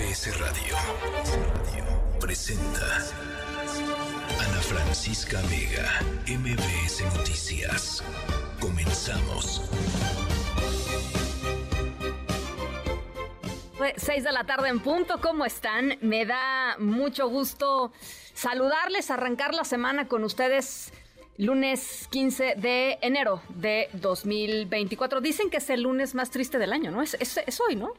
MBS Radio presenta Ana Francisca Vega, MBS Noticias. Comenzamos. 6 de la tarde en punto, ¿cómo están? Me da mucho gusto saludarles, arrancar la semana con ustedes lunes 15 de enero de 2024. Dicen que es el lunes más triste del año, ¿no? Es, hoy, ¿no?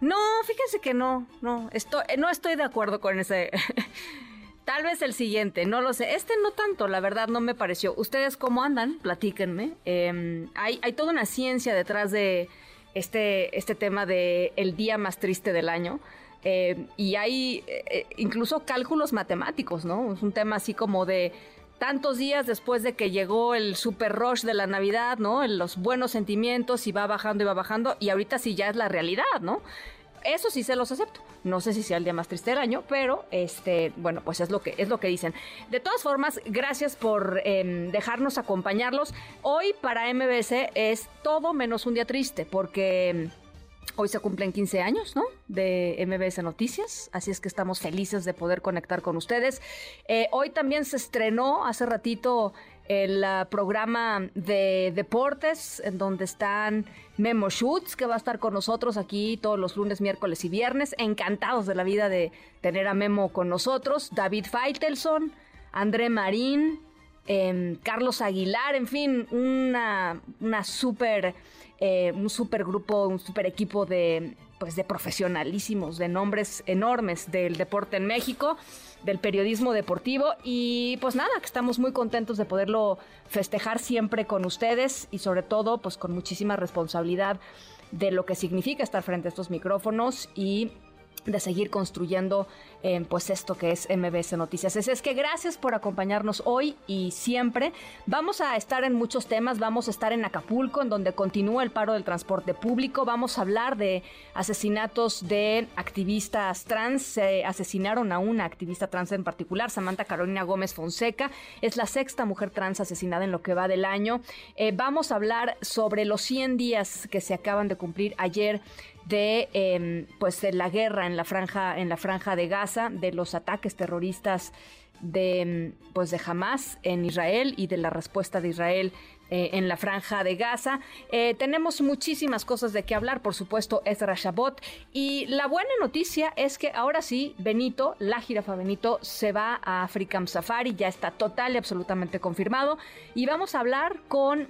No, fíjense que no, no, estoy, no estoy de acuerdo con ese... Tal vez el siguiente, no lo sé. Este no tanto, la verdad no me pareció. ¿Ustedes cómo andan? Platíquenme. Em, hay, hay toda una ciencia detrás de este, este tema de el día más triste del año. Eh, y hay eh, incluso cálculos matemáticos, ¿no? Es un tema así como de tantos días después de que llegó el super rush de la Navidad, ¿no? Los buenos sentimientos y va bajando y va bajando y ahorita sí ya es la realidad, ¿no? Eso sí se los acepto. No sé si sea el día más triste del año, pero este, bueno, pues es lo que es lo que dicen. De todas formas, gracias por em, dejarnos acompañarlos. Hoy para MBC es todo menos un día triste, porque em, Hoy se cumplen 15 años, ¿no? De MBS Noticias, así es que estamos felices de poder conectar con ustedes. Eh, hoy también se estrenó hace ratito el ah, programa de deportes, en donde están Memo Schutz, que va a estar con nosotros aquí todos los lunes, miércoles y viernes. Encantados de la vida de tener a Memo con nosotros. David Feitelson, André Marín, em, Carlos Aguilar, en fin, una, una súper eh, un super grupo, un super equipo de, pues, de profesionalísimos, de nombres enormes del deporte en México, del periodismo deportivo. Y pues nada, que estamos muy contentos de poderlo festejar siempre con ustedes y sobre todo pues con muchísima responsabilidad de lo que significa estar frente a estos micrófonos y de seguir construyendo eh, pues esto que es MBS Noticias. Es, es, que gracias por acompañarnos hoy y siempre. Vamos a estar en muchos temas, vamos a estar en Acapulco, en donde continúa el paro del transporte público, vamos a hablar de asesinatos de activistas trans, se asesinaron a una activista trans en particular, Samantha Carolina Gómez Fonseca, es la sexta mujer trans asesinada en lo que va del año. Eh, vamos a hablar sobre los 100 días que se acaban de cumplir ayer de em, pues la guerra en la franja en la franja de Gaza, de los ataques terroristas de em, pues de Hamas en Israel y de la respuesta de Israel eh, en la franja de Gaza. Eh, tenemos muchísimas cosas de qué hablar, por supuesto, es Shabot. Y la buena noticia es que ahora sí, Benito, la jirafa Benito, se va a African Safari, ya está total y absolutamente confirmado. Y vamos a hablar con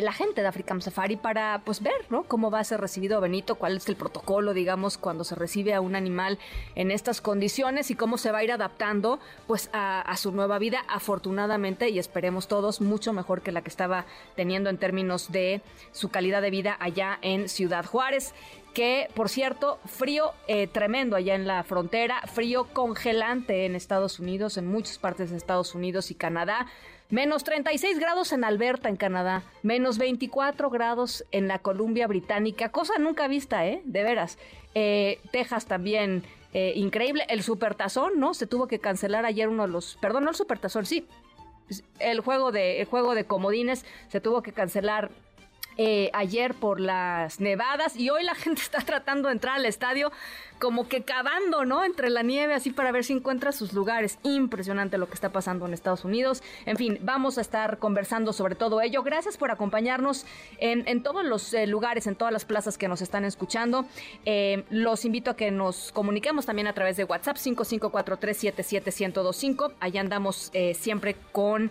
la gente de African Safari para pues ver ¿no? cómo va a ser recibido Benito, cuál es el protocolo, digamos, cuando se recibe a un animal en estas condiciones y cómo se va a ir adaptando pues a, su nueva vida, afortunadamente, y esperemos todos, mucho mejor que la que estaba teniendo en términos de su calidad de vida allá en Ciudad Juárez que por cierto, frío eh, tremendo allá en la frontera, frío congelante en Estados Unidos, en muchas partes de Estados Unidos y Canadá. Menos 36 grados en Alberta, en Canadá. Menos 24 grados en la Columbia Británica. Cosa nunca vista, ¿eh? De veras. Eh, Texas también. Eh, increíble. El supertazón, ¿no? Se tuvo que cancelar ayer uno de los... Perdón, no el supertazón, sí. El juego de, el juego de comodines se tuvo que cancelar eh, ayer por las nevadas y hoy la gente está tratando de entrar al estadio como que cavando, ¿no? Entre la nieve así para ver si encuentra sus lugares. Impresionante lo que está pasando en Estados Unidos. En fin, vamos a estar conversando sobre todo ello. Gracias por acompañarnos en, todos los eh, lugares, en todas las plazas que nos están escuchando. Eh, los invito a que nos comuniquemos también a través de WhatsApp 5543771025. Allá andamos siempre con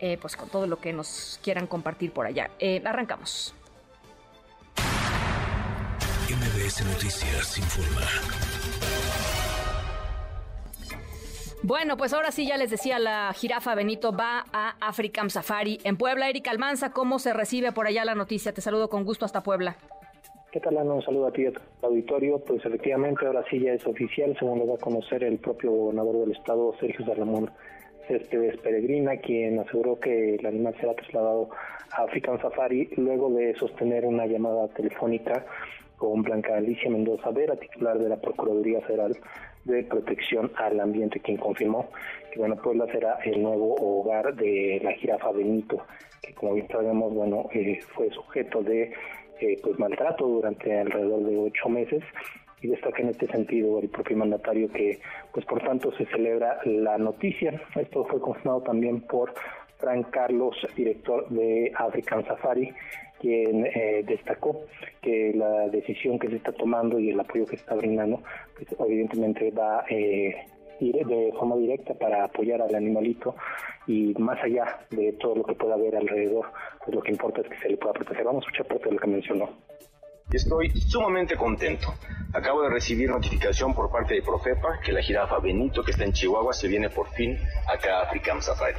eh, pues con todo lo que nos quieran compartir por allá. Eh, arrancamos. MBS Noticias informa. Bueno, pues ahora sí ya les decía, la jirafa Benito va a African Safari en Puebla. Erika Almanza, ¿cómo se recibe por allá la noticia? Te saludo con gusto hasta Puebla. ¿Qué tal, Ana? Un saludo a ti y a tu auditorio. Pues efectivamente ahora sí ya es oficial, según lo va a conocer el propio gobernador del estado, Sergio Salomón este Peregrina, quien aseguró que el animal será trasladado a African Safari luego de sostener una llamada telefónica con Blanca Alicia Mendoza Vera, titular de la Procuraduría Federal de Protección al Ambiente, quien confirmó que bueno, Puebla será el nuevo hogar de la jirafa Benito, que como bien sabemos, bueno, eh, fue sujeto de eh, pues maltrato durante alrededor de ocho meses y destaca en este sentido el propio mandatario que, pues por tanto, se celebra la noticia. Esto fue confirmado también por Frank Carlos, director de African Safari, quien eh, destacó que la decisión que se está tomando y el apoyo que está brindando, pues evidentemente va eh, de forma directa para apoyar al animalito y más allá de todo lo que pueda haber alrededor, pues lo que importa es que se le pueda proteger. Vamos a escuchar parte de lo que mencionó. Estoy sumamente contento. Acabo de recibir notificación por parte de Profepa que la jirafa Benito, que está en Chihuahua, se viene por fin acá a Africam Safari.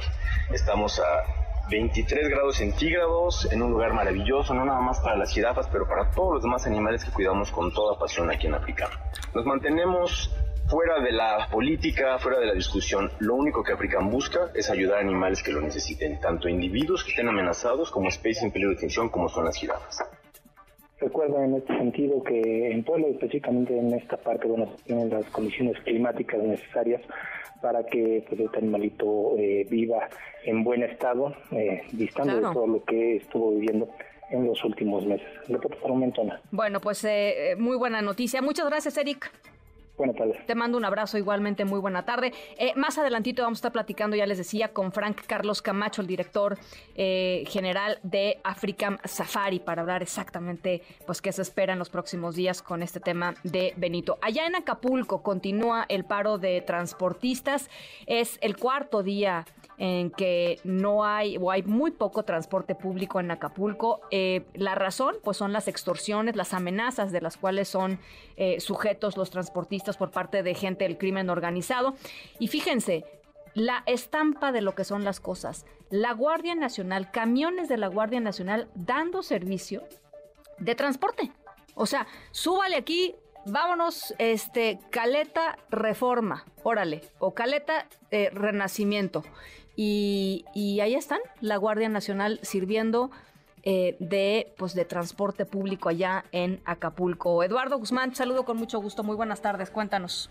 Estamos a 23 grados centígrados en un lugar maravilloso, no nada más para las jirafas, pero para todos los demás animales que cuidamos con toda pasión aquí en África. Nos mantenemos fuera de la política, fuera de la discusión. Lo único que African busca es ayudar a animales que lo necesiten, tanto individuos que estén amenazados como especies en peligro de extinción como son las jirafas. Recuerda en este sentido que en Puebla, específicamente en esta parte, bueno, tienen las condiciones climáticas necesarias para que pues, este animalito eh, viva en buen estado, eh, distante de todo lo que estuvo viviendo en los últimos meses. Le puedo un momento, Bueno, pues eh, muy buena noticia. Muchas gracias, Eric. Buenas tardes. Te mando un abrazo igualmente, muy buena tarde. Eh, más adelantito vamos a estar platicando, ya les decía, con Frank Carlos Camacho, el director eh, general de African Safari, para hablar exactamente pues qué se espera en los próximos días con este tema de Benito. Allá en Acapulco continúa el paro de transportistas. Es el cuarto día en que no hay o hay muy poco transporte público en Acapulco. Eh, la razón, pues son las extorsiones, las amenazas de las cuales son sujetos los transportistas por parte de gente del crimen organizado. Y fíjense, la estampa de lo que son las cosas. La Guardia Nacional, camiones de la Guardia Nacional dando servicio de transporte. O sea, súbale aquí, vámonos, este, Caleta Reforma, órale, o Caleta eh, Renacimiento. Y, y ahí están, la Guardia Nacional sirviendo eh, de, pues, de transporte público allá en Acapulco. Eduardo Guzmán, saludo con mucho gusto. Muy buenas tardes. Cuéntanos.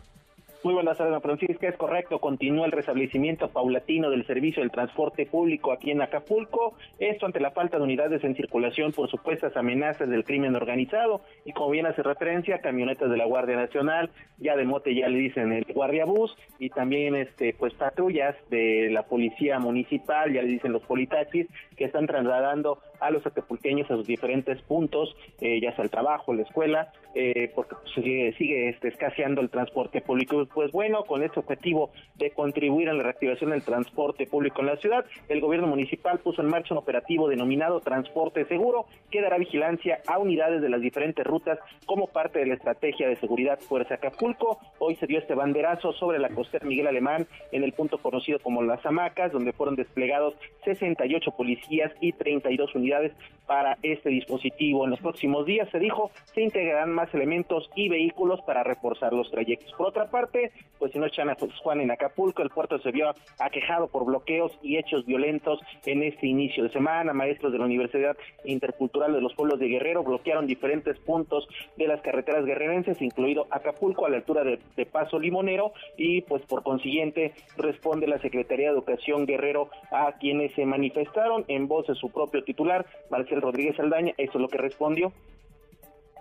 Muy buenas tardes, Francisca. Es correcto, continúa el restablecimiento paulatino del servicio del transporte público aquí en Acapulco. Esto ante la falta de unidades en circulación por supuestas amenazas del crimen organizado. Y como bien hace referencia, camionetas de la Guardia Nacional, ya de mote ya le dicen el Guardia Bus, y también este pues patrullas de la Policía Municipal, ya le dicen los politaxis, que están trasladando a los acapulqueños a sus diferentes puntos, eh, ya sea el trabajo, la escuela, eh, porque pues, sigue, sigue este, escaseando el transporte público pues bueno, con este objetivo de contribuir a la reactivación del transporte público en la ciudad, el gobierno municipal puso en marcha un operativo denominado Transporte Seguro, que dará vigilancia a unidades de las diferentes rutas como parte de la estrategia de seguridad Fuerza Acapulco. Hoy se dio este banderazo sobre la costera Miguel Alemán en el punto conocido como Las Hamacas, donde fueron desplegados 68 policías y 32 unidades para este dispositivo. En los próximos días, se dijo, se integrarán más elementos y vehículos para reforzar los trayectos. Por otra parte, pues si no echan a Juan en Acapulco, el puerto se vio aquejado por bloqueos y hechos violentos en este inicio de semana. Maestros de la Universidad Intercultural de los Pueblos de Guerrero bloquearon diferentes puntos de las carreteras guerrerenses, incluido Acapulco, a la altura de, Paso Limonero, y pues por consiguiente responde la Secretaría de Educación Guerrero a quienes se manifestaron en voz de su propio titular, Marcel Rodríguez Aldaña, eso es lo que respondió.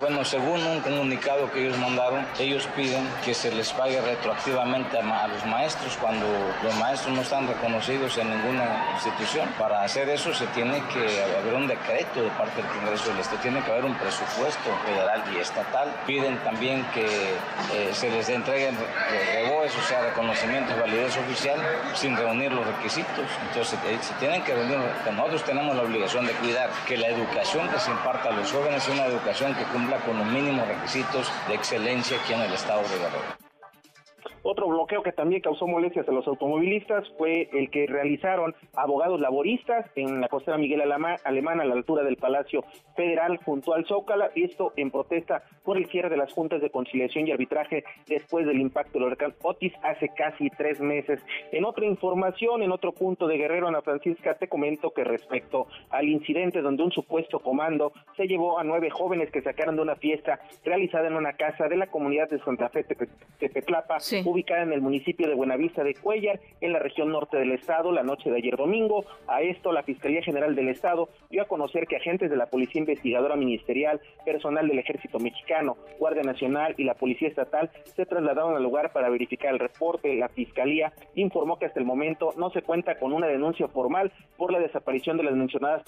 Bueno, según un comunicado que ellos mandaron, ellos piden que se les pague retroactivamente a, los maestros cuando los maestros no están reconocidos en ninguna institución. Para hacer eso se tiene que haber un decreto de parte del Congreso del Estado, tiene que haber un presupuesto federal y estatal. Piden también que eh, se les entreguen reboes, o sea, reconocimiento y validez oficial sin reunir los requisitos. Entonces, eh, se tienen que reunir, nosotros tenemos la obligación de cuidar que la educación que se imparta a los jóvenes sea una educación que cumple con los mínimos requisitos de excelencia aquí en el estado de Guerrero. Otro bloqueo que también causó molestias a los automovilistas fue el que realizaron abogados laboristas en la costera Miguel Alemán a la altura del Palacio Federal junto al Zócala, esto en protesta por el cierre de las juntas de conciliación y arbitraje después del impacto del huracán Otis hace casi tres meses. En otra información, en otro punto de Guerrero, Ana Francisca, te comento que respecto al incidente donde un supuesto comando se llevó a nueve jóvenes que sacaron de una fiesta realizada en una casa de la comunidad de Santa Fe, Tepetlapa, ubicada en el municipio de Buenavista de Cuellar, en la región norte del estado, la noche de ayer domingo. A esto, la Fiscalía General del Estado dio a conocer que agentes de la Policía Investigadora Ministerial, personal del Ejército Mexicano, Guardia Nacional y la Policía Estatal se trasladaron al lugar para verificar el reporte. La Fiscalía informó que hasta el momento no se cuenta con una denuncia formal por la desaparición de las mencionadas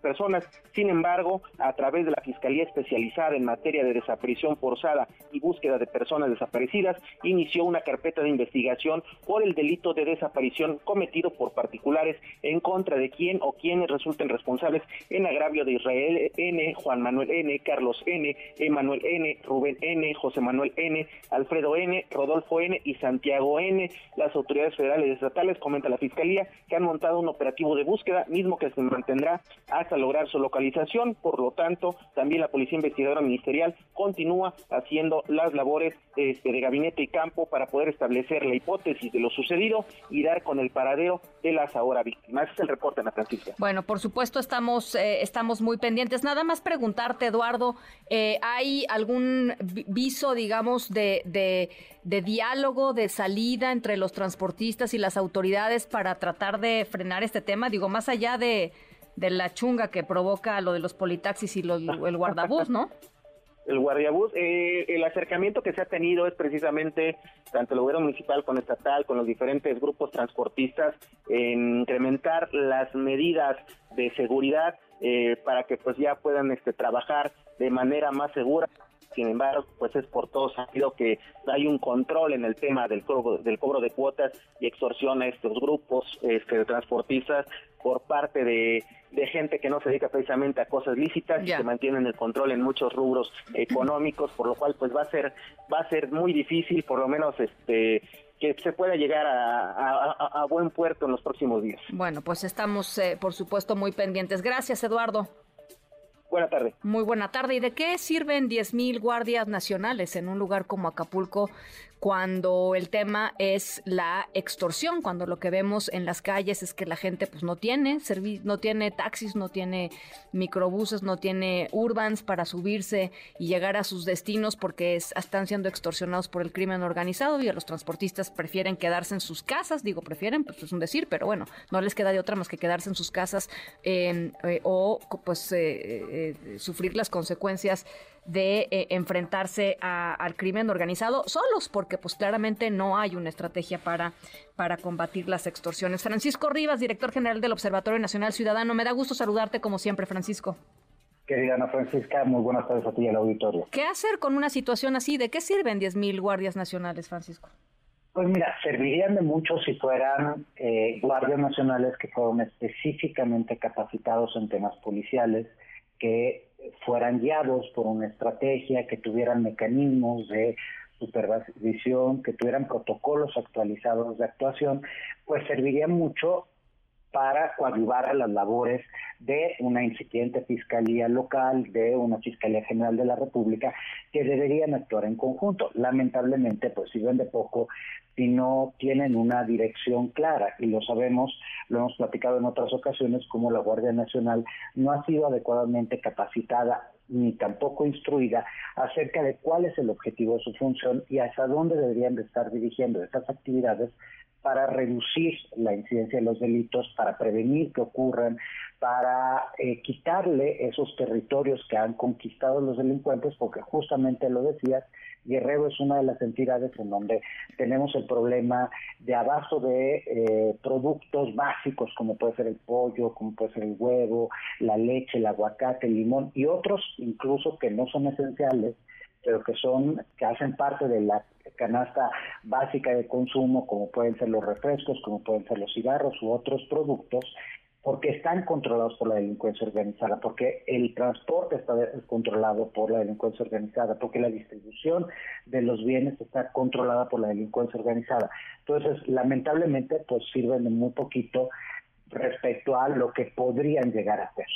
personas. Sin embargo, a través de la Fiscalía Especializada en materia de desaparición forzada y búsqueda de personas desaparecidas, inició una carpeta de investigación por el delito de desaparición cometido por particulares en contra de quien o quienes resulten responsables en agravio de Israel N., Juan Manuel N., Carlos N., Emanuel N., Rubén N., José Manuel N., Alfredo N., Rodolfo N. y Santiago N. Las autoridades federales y estatales, comenta la Fiscalía, que han montado un operativo de búsqueda, mismo que se mantendrá hasta lograr su localización. Por lo tanto, también la Policía Investigadora Ministerial continúa haciendo las labores este, de gabinete y campo para poder establecer la hipótesis de lo sucedido y dar con el paradero de las ahora víctimas. Ese es el reporte, Ana Francisca. Bueno, por supuesto estamos, eh, estamos muy pendientes. Nada más preguntarte, Eduardo, eh, ¿hay algún viso, digamos, de, de, de diálogo, de salida entre los transportistas y las autoridades para tratar de frenar este tema? Digo, más allá de, de la chunga que provoca lo de los politaxis y el guardabús, ¿no? el guardiabús. Eh, el acercamiento que se ha tenido es precisamente tanto el gobierno municipal con estatal, con los diferentes grupos transportistas, en incrementar las medidas de seguridad eh, para que pues ya puedan este, trabajar de manera más segura. Sin embargo, pues es por todo sabido que hay un control en el tema del cobro, del cobro de cuotas y extorsión a estos grupos este, transportistas por parte de, gente que no se dedica precisamente a cosas lícitas y que mantienen el control en muchos rubros económicos, por lo cual pues va a ser va a ser muy difícil, por lo menos este que se pueda llegar a, buen puerto en los próximos días. Bueno, pues estamos, eh, por supuesto, muy pendientes. Gracias, Eduardo. Buena tarde. Muy buena tarde. ¿Y de qué sirven 10.000 guardias nacionales en un lugar como Acapulco cuando el tema es la extorsión, cuando lo que vemos en las calles es que la gente pues no tiene no tiene taxis, no tiene microbuses, no tiene urbans para subirse y llegar a sus destinos porque están siendo extorsionados por el crimen organizado y a los transportistas prefieren quedarse en sus casas, digo prefieren, pues es un decir, pero bueno, no les queda de otra más que quedarse en sus casas eh, o pues eh, eh, sufrir las consecuencias de eh, enfrentarse al crimen organizado solos, porque pues claramente no hay una estrategia para, para combatir las extorsiones. Francisco Rivas, director general del Observatorio Nacional Ciudadano, me da gusto saludarte como siempre, Francisco. Querida Ana Francisca, muy buenas tardes a ti y al auditorio. ¿Qué hacer con una situación así? ¿De qué sirven 10.000 guardias nacionales, Francisco? Pues mira, servirían de mucho si fueran eh, guardias nacionales que fueron específicamente capacitados en temas policiales, que fueran guiados por una estrategia, que tuvieran mecanismos de supervisión, que tuvieran protocolos actualizados de actuación, pues serviría mucho para coadyuvar a las labores de una incipiente fiscalía local, de una fiscalía general de la República, que deberían actuar en conjunto. Lamentablemente, pues sirven de poco si no tienen una dirección clara. Y lo sabemos, lo hemos platicado en otras ocasiones, como la Guardia Nacional no ha sido adecuadamente capacitada ni tampoco instruida acerca de cuál es el objetivo de su función y hacia dónde deberían de estar dirigiendo estas actividades para reducir la incidencia de los delitos, para prevenir que ocurran, para eh, quitarle esos territorios que han conquistado los delincuentes, porque justamente lo decías, Guerrero es una de las entidades en donde tenemos el problema de abasto de eh, productos básicos como puede ser el pollo, como puede ser el huevo, la leche, el aguacate, el limón y otros incluso que no son esenciales, pero que son que hacen parte de la canasta básica de consumo, como pueden ser los refrescos, como pueden ser los cigarros u otros productos porque están controlados por la delincuencia organizada, porque el transporte está controlado por la delincuencia organizada, porque la distribución de los bienes está controlada por la delincuencia organizada. Entonces, lamentablemente, pues sirven de muy poquito respecto a lo que podrían llegar a ser.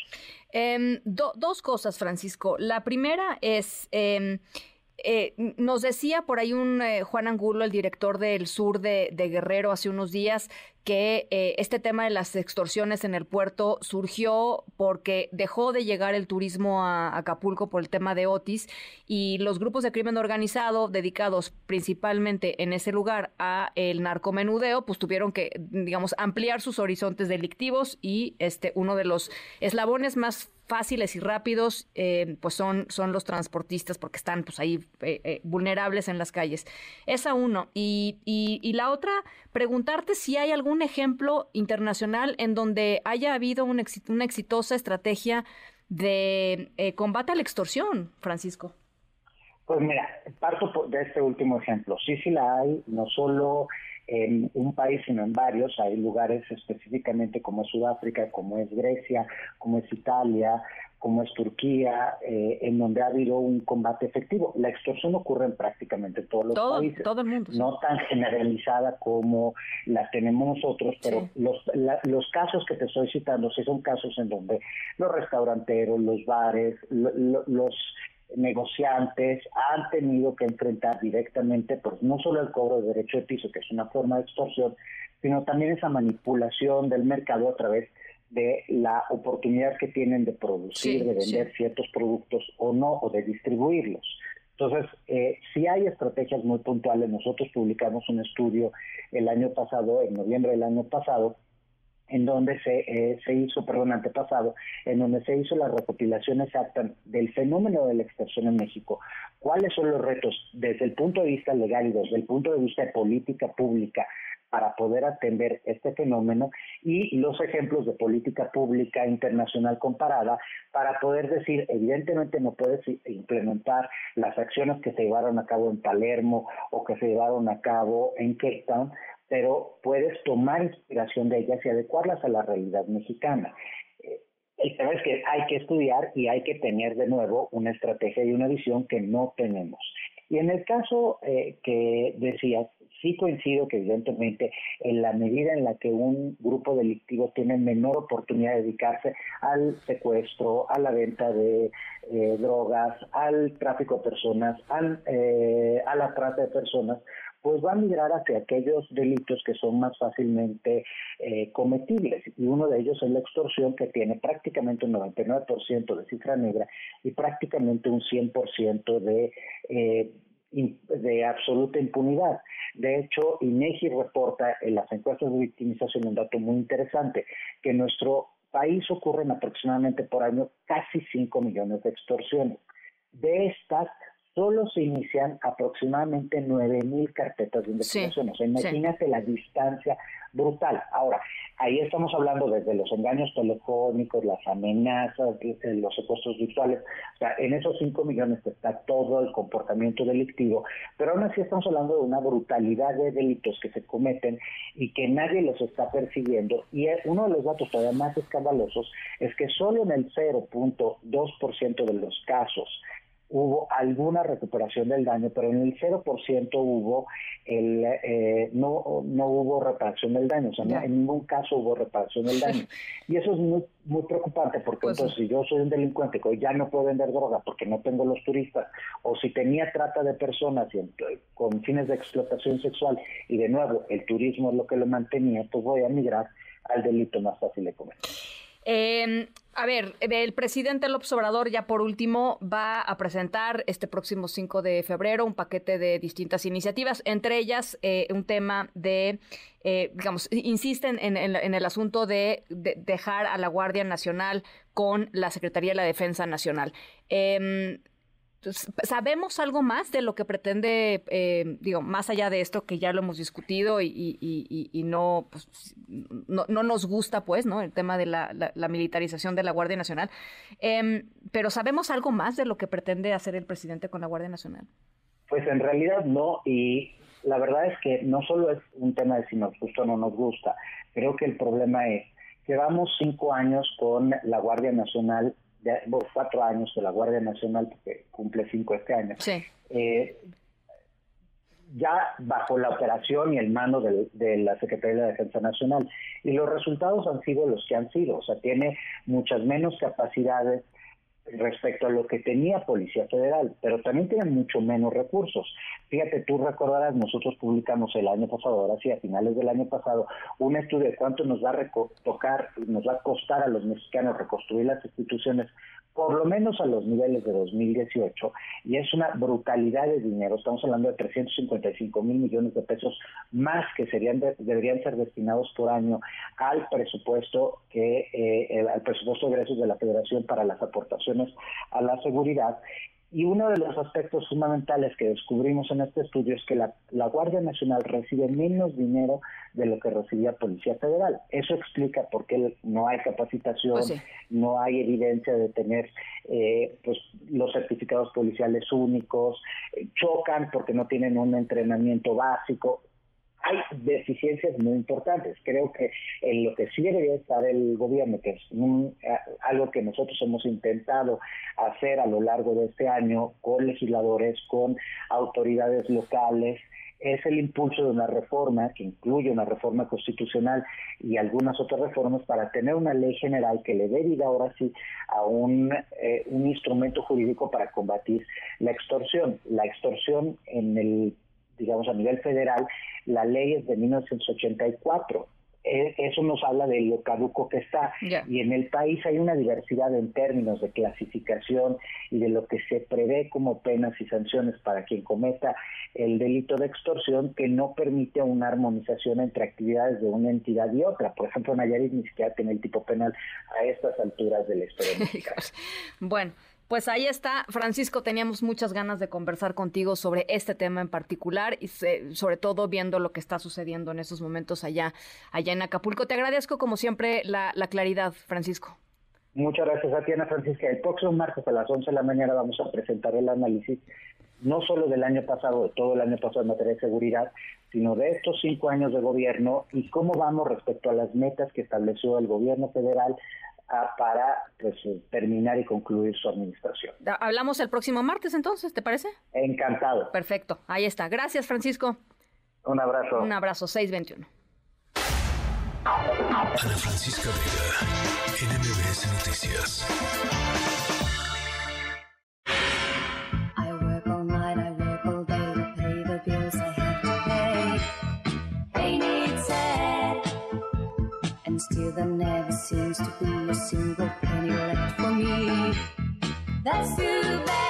Em, dos cosas, Francisco. La primera es... Em, eh, nos decía por ahí un eh, Juan Angulo, el director del sur de, Guerrero, hace unos días, que eh, este tema de las extorsiones en el puerto surgió porque dejó de llegar el turismo a Acapulco por el tema de Otis y los grupos de crimen organizado dedicados principalmente en ese lugar a el narcomenudeo, pues tuvieron que, digamos, ampliar sus horizontes delictivos y este uno de los eslabones más fáciles y rápidos, eh, pues son, son los transportistas porque están pues ahí eh, eh, vulnerables en las calles. Esa uno. Y, y, la otra, preguntarte si hay algún ejemplo internacional en donde haya habido una, una exitosa estrategia de combate a la extorsión, Francisco. Pues mira, parto de este último ejemplo. Sí, sí la hay, no solo en un país, sino en varios. Hay lugares específicamente como Sudáfrica, como es Grecia, como es Italia, como es Turquía, eh, en donde ha habido un combate efectivo. La extorsión ocurre en prácticamente todos los países. Todo el mundo. No tan generalizada como la tenemos nosotros, pero los, los casos que te estoy citando, sí son casos en donde los restauranteros, los bares, los negociantes han tenido que enfrentar directamente, pues no solo el cobro de derecho de piso, que es una forma de extorsión, sino también esa manipulación del mercado a través de la oportunidad que tienen de producir, de vender ciertos productos o no, o de distribuirlos. Entonces, eh, si hay estrategias muy puntuales, nosotros publicamos un estudio el año pasado, en noviembre del año pasado, en donde se, eh, se hizo, perdón, antepasado, en donde se hizo la recopilación exacta del fenómeno de la extorsión en México, cuáles son los retos desde el punto de vista legal y desde el punto de vista de política pública para poder atender este fenómeno y los ejemplos de política pública internacional comparada para poder decir, evidentemente no puedes implementar las acciones que se llevaron a cabo en Palermo o que se llevaron a cabo en Cape Town, pero puedes tomar inspiración de ellas y adecuarlas a la realidad mexicana. Eh, el tema es que hay que estudiar y hay que tener de nuevo una estrategia y una visión que no tenemos. Y en el caso eh, que decías, sí coincido que evidentemente en la medida en la que un grupo delictivo tiene menor oportunidad de dedicarse al secuestro, a la venta de eh, drogas, al tráfico de personas, al, a la trata de personas, pues va a migrar hacia aquellos delitos que son más fácilmente eh, cometibles. Y uno de ellos es la extorsión, que tiene prácticamente un 99% de cifra negra y prácticamente un 100% de... Eh, de absoluta impunidad. De hecho, INEGI reporta en las encuestas de victimización un dato muy interesante, que en nuestro país ocurren aproximadamente por año casi 5 millones de extorsiones. De estas, solo se inician aproximadamente 9.000 carpetas de investigación. o sea, imagínate la distancia brutal. Ahora, ahí estamos hablando desde los engaños telefónicos, las amenazas, eh, los secuestros virtuales. O sea, en esos 5 millones está todo el comportamiento delictivo, pero aún así estamos hablando de una brutalidad de delitos que se cometen y que nadie los está persiguiendo. Y uno de los datos todavía más escandalosos es que solo en el 0.2% de los casos hubo alguna recuperación del daño, pero en el 0% hubo el, eh, no, no hubo reparación del daño, o sea, en ningún caso hubo reparación del daño. Y eso es muy, muy preocupante porque pues entonces si yo soy un delincuente que ya no puedo vender droga porque no tengo los turistas, o si tenía trata de personas con fines de explotación sexual y de nuevo el turismo es lo que lo mantenía, pues voy a migrar al delito más fácil de cometer. Eh, a ver, el presidente López Obrador ya por último va a presentar este próximo 5 de febrero un paquete de distintas iniciativas, entre ellas eh, un tema de, eh, digamos, insisten en, el asunto de, dejar a la Guardia Nacional con la Secretaría de la Defensa Nacional. Eh, ¿Sabemos algo más de lo que pretende, eh, digo, más allá de esto que ya lo hemos discutido y, no, pues, no, nos gusta, pues, ¿no? El tema de la, militarización de la Guardia Nacional. Em, pero ¿sabemos algo más de lo que pretende hacer el presidente con la Guardia Nacional? Pues en realidad no, y la verdad es que no solo es un tema de si nos gusta o no nos gusta, creo que el problema es que vamos cinco años con la Guardia Nacional de, cuatro años de la Guardia Nacional, porque cumple cinco este año, eh, ya bajo la operación y el mando de, de, la Secretaría de la Defensa Nacional. Y los resultados han sido los que han sido, o sea, tiene muchas menos capacidades, respecto a lo que tenía Policía Federal, pero también tienen mucho menos recursos. Fíjate, tú recordarás, nosotros publicamos el año pasado, ahora sí, a finales del año pasado, un estudio de cuánto nos va a tocar, nos va a costar a los mexicanos reconstruir las instituciones por lo menos a los niveles de 2018, y es una brutalidad de dinero, estamos hablando de 355 mil millones de pesos más que serían deberían ser destinados por año al presupuesto que eh, al presupuesto de ingresos de la Federación para las aportaciones a la seguridad. Y uno de los aspectos fundamentales que descubrimos en este estudio es que la, Guardia Nacional recibe menos dinero de lo que recibía Policía Federal. Eso explica por qué no hay capacitación, pues no hay evidencia de tener eh, pues los certificados policiales únicos, eh, chocan porque no tienen un entrenamiento básico hay deficiencias muy importantes. Creo que en lo que sí debería estar el gobierno, que es algo que nosotros hemos intentado hacer a lo largo de este año con legisladores, con autoridades locales, es el impulso de una reforma que incluye una reforma constitucional y algunas otras reformas para tener una ley general que le dé vida ahora sí a un, eh, un instrumento jurídico para combatir la extorsión. La extorsión en el digamos, a nivel federal, la ley es de 1984. Eso nos habla de lo caduco que está. Y en el país hay una diversidad en términos de clasificación y de lo que se prevé como penas y sanciones para quien cometa el delito de extorsión que no permite una armonización entre actividades de una entidad y otra. Por ejemplo, Nayarit ni siquiera tiene el tipo penal a estas alturas de la historia mexicana. bueno. Pues ahí está, Francisco, teníamos muchas ganas de conversar contigo sobre este tema en particular y sobre todo viendo lo que está sucediendo en esos momentos allá, allá en Acapulco. Te agradezco como siempre la, claridad, Francisco. Muchas gracias a ti, Ana Francisca. El próximo martes a las 11 de la mañana vamos a presentar el análisis no solo del año pasado, de todo el año pasado en materia de seguridad, sino de estos cinco años de gobierno y cómo vamos respecto a las metas que estableció el gobierno federal para pues, terminar y concluir su administración. Hablamos el próximo martes entonces, ¿te parece? Encantado. Perfecto, ahí está. Gracias, Francisco. Un abrazo. Un abrazo, 621. Ana Francisca Vega, NMBS Noticias. Still there never seems to be a single penny left for me. That's too bad.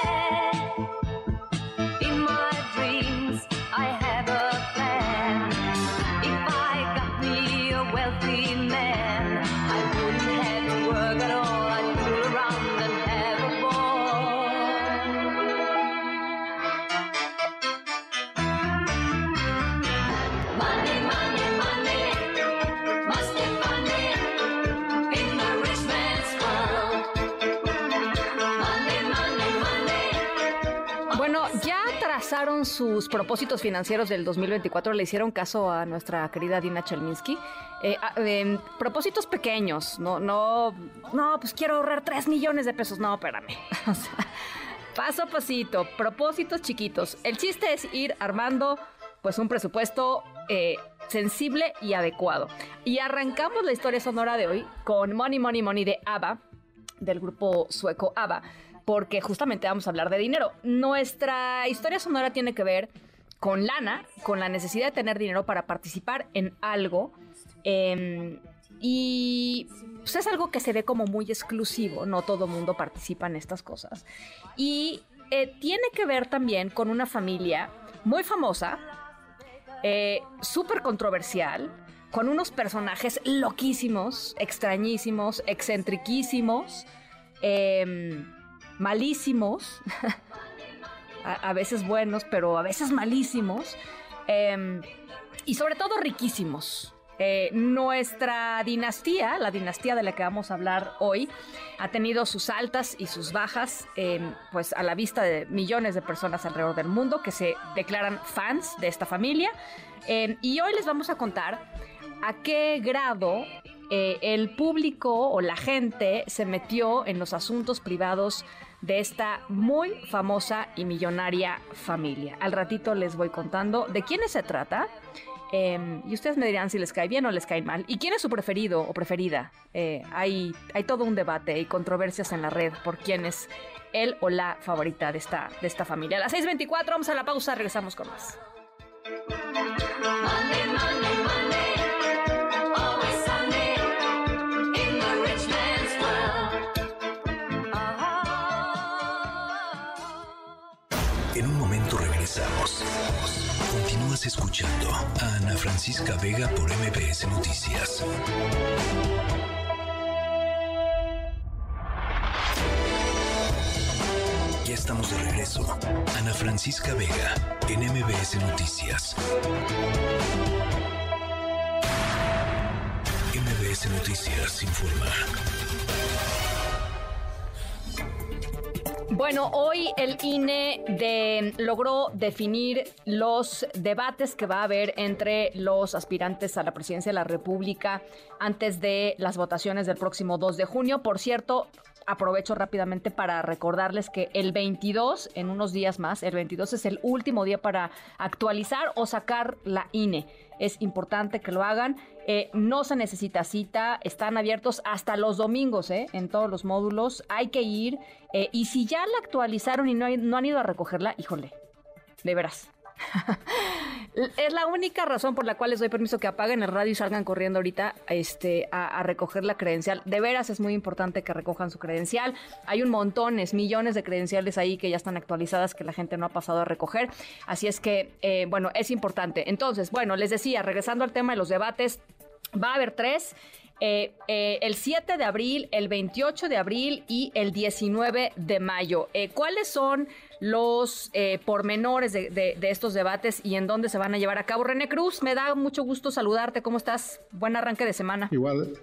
Sus propósitos financieros del 2024, le hicieron caso a nuestra querida Dina Chelminsky. Eh, a- em, propósitos pequeños, no, no, no, pues quiero ahorrar 3 millones de pesos. No, espérame. Paso a pasito, propósitos chiquitos. El chiste es ir armando pues un presupuesto eh, sensible y adecuado. Y arrancamos la historia sonora de hoy con Money, Money, Money de ABBA, del grupo sueco ABBA, porque justamente vamos a hablar de dinero. Nuestra historia sonora tiene que ver con lana, con la necesidad de tener dinero para participar en algo. em, y pues, es algo que se ve como muy exclusivo, no todo mundo participa en estas cosas. Y eh, tiene que ver también con una familia muy famosa, eh, súper controversial, con unos personajes loquísimos, extrañísimos, excentriquísimos, em, malísimos, a, veces buenos, pero a veces malísimos, em, y sobre todo riquísimos. Eh, nuestra dinastía, la dinastía de la que vamos a hablar hoy, ha tenido sus altas y sus bajas, em, pues a la vista de millones de personas alrededor del mundo que se declaran fans de esta familia. Em, y hoy les vamos a contar a qué grado eh, el público o la gente se metió en los asuntos privados de esta muy famosa y millonaria familia. Al ratito les voy contando de quiénes se trata. Em, y ustedes me dirán si les cae bien o les cae mal. ¿Y quién es su preferido o preferida? Eh, hay, hay todo un debate y controversias en la red por quién es él o la favorita de esta, de esta familia. A las 6.24 vamos a la pausa, regresamos con más. Continúas escuchando a Ana Francisca Vega por MBS Noticias. Ya estamos de regreso. Ana Francisca Vega en MBS Noticias. MBS Noticias informa. Bueno, hoy el INE de- logró definir los debates que va a haber entre los aspirantes a la presidencia de la República antes de las votaciones del próximo 2 de junio. Por cierto, aprovecho rápidamente para recordarles que el 22, en unos días más, el 22 es el último día para actualizar o sacar la INE. Es importante que lo hagan. Eh, no se necesita cita, están abiertos hasta los domingos ¿eh? en todos los módulos. Hay que ir. eh, y si ya la actualizaron y no, no han ido a recogerla, híjole, de veras. Es la única razón por la cual les doy permiso que apaguen el radio y salgan corriendo ahorita este, a, recoger la credencial. De veras es muy importante que recojan su credencial. Hay un montones, millones de credenciales ahí que ya están actualizadas que la gente no ha pasado a recoger. Así es que, eh, bueno, es importante. Entonces, bueno, les decía, regresando al tema de los debates, va a haber tres. eh, eh, el 7 de abril, el 28 de abril y el 19 de mayo. ¿Cuáles son los eh, pormenores de, estos debates y en dónde se van a llevar a cabo? René Cruz, me da mucho gusto saludarte. ¿Cómo estás? Buen arranque de semana. Igual,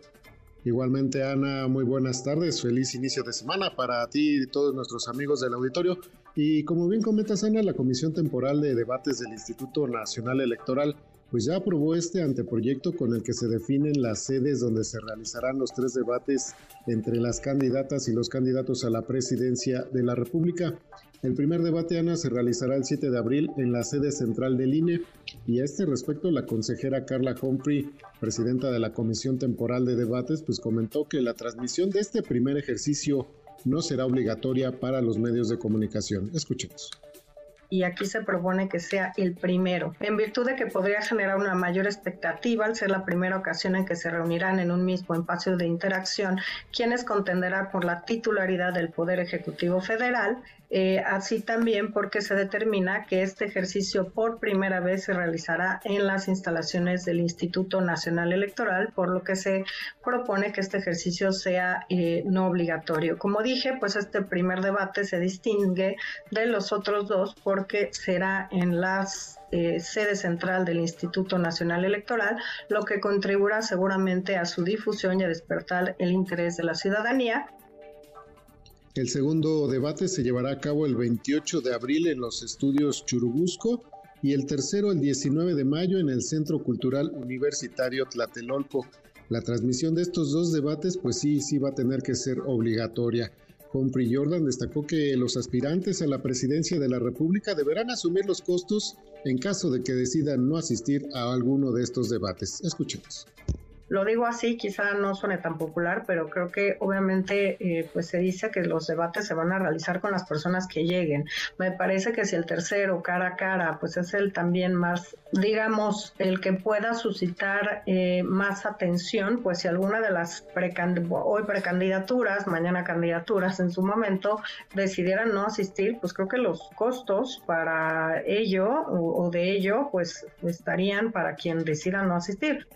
igualmente, Ana, muy buenas tardes. Feliz inicio de semana para ti y todos nuestros amigos del auditorio. Y como bien comentas, Ana, la Comisión Temporal de Debates del Instituto Nacional Electoral pues ya aprobó este anteproyecto con el que se definen las sedes donde se realizarán los tres debates entre las candidatas y los candidatos a la presidencia de la República. El primer debate, Ana, se realizará el 7 de abril en la sede central del INE y a este respecto la consejera Carla Humphrey, presidenta de la Comisión Temporal de Debates, pues comentó que la transmisión de este primer ejercicio no será obligatoria para los medios de comunicación. Escuchemos y aquí se propone que sea el primero, en virtud de que podría generar una mayor expectativa al ser la primera ocasión en que se reunirán en un mismo espacio de interacción quienes contenderán por la titularidad del Poder Ejecutivo Federal, eh, así también porque se determina que este ejercicio por primera vez se realizará en las instalaciones del Instituto Nacional Electoral, por lo que se propone que este ejercicio sea eh, no obligatorio. Como dije, pues este primer debate se distingue de los otros dos porque será en las eh, sede central del Instituto Nacional Electoral, lo que contribuirá seguramente a su difusión y a despertar el interés de la ciudadanía. El segundo debate se llevará a cabo el 28 de abril en los estudios Churubusco y el tercero el 19 de mayo en el Centro Cultural Universitario Tlatelolco. La transmisión de estos dos debates pues sí, sí va a tener que ser obligatoria. Humphrey Jordan destacó que los aspirantes a la presidencia de la República deberán asumir los costos en caso de que decidan no asistir a alguno de estos debates. Escuchemos. Lo digo así, quizá no suene tan popular, pero creo que obviamente eh, pues se dice que los debates se van a realizar con las personas que lleguen. Me parece que si el tercero, cara a cara, pues es el también más, digamos, el que pueda suscitar eh, más atención, pues si alguna de las precand hoy precandidaturas, mañana candidaturas en su momento, decidieran no asistir, pues creo que los costos para ello o, o de ello, pues estarían para quien decida no asistir.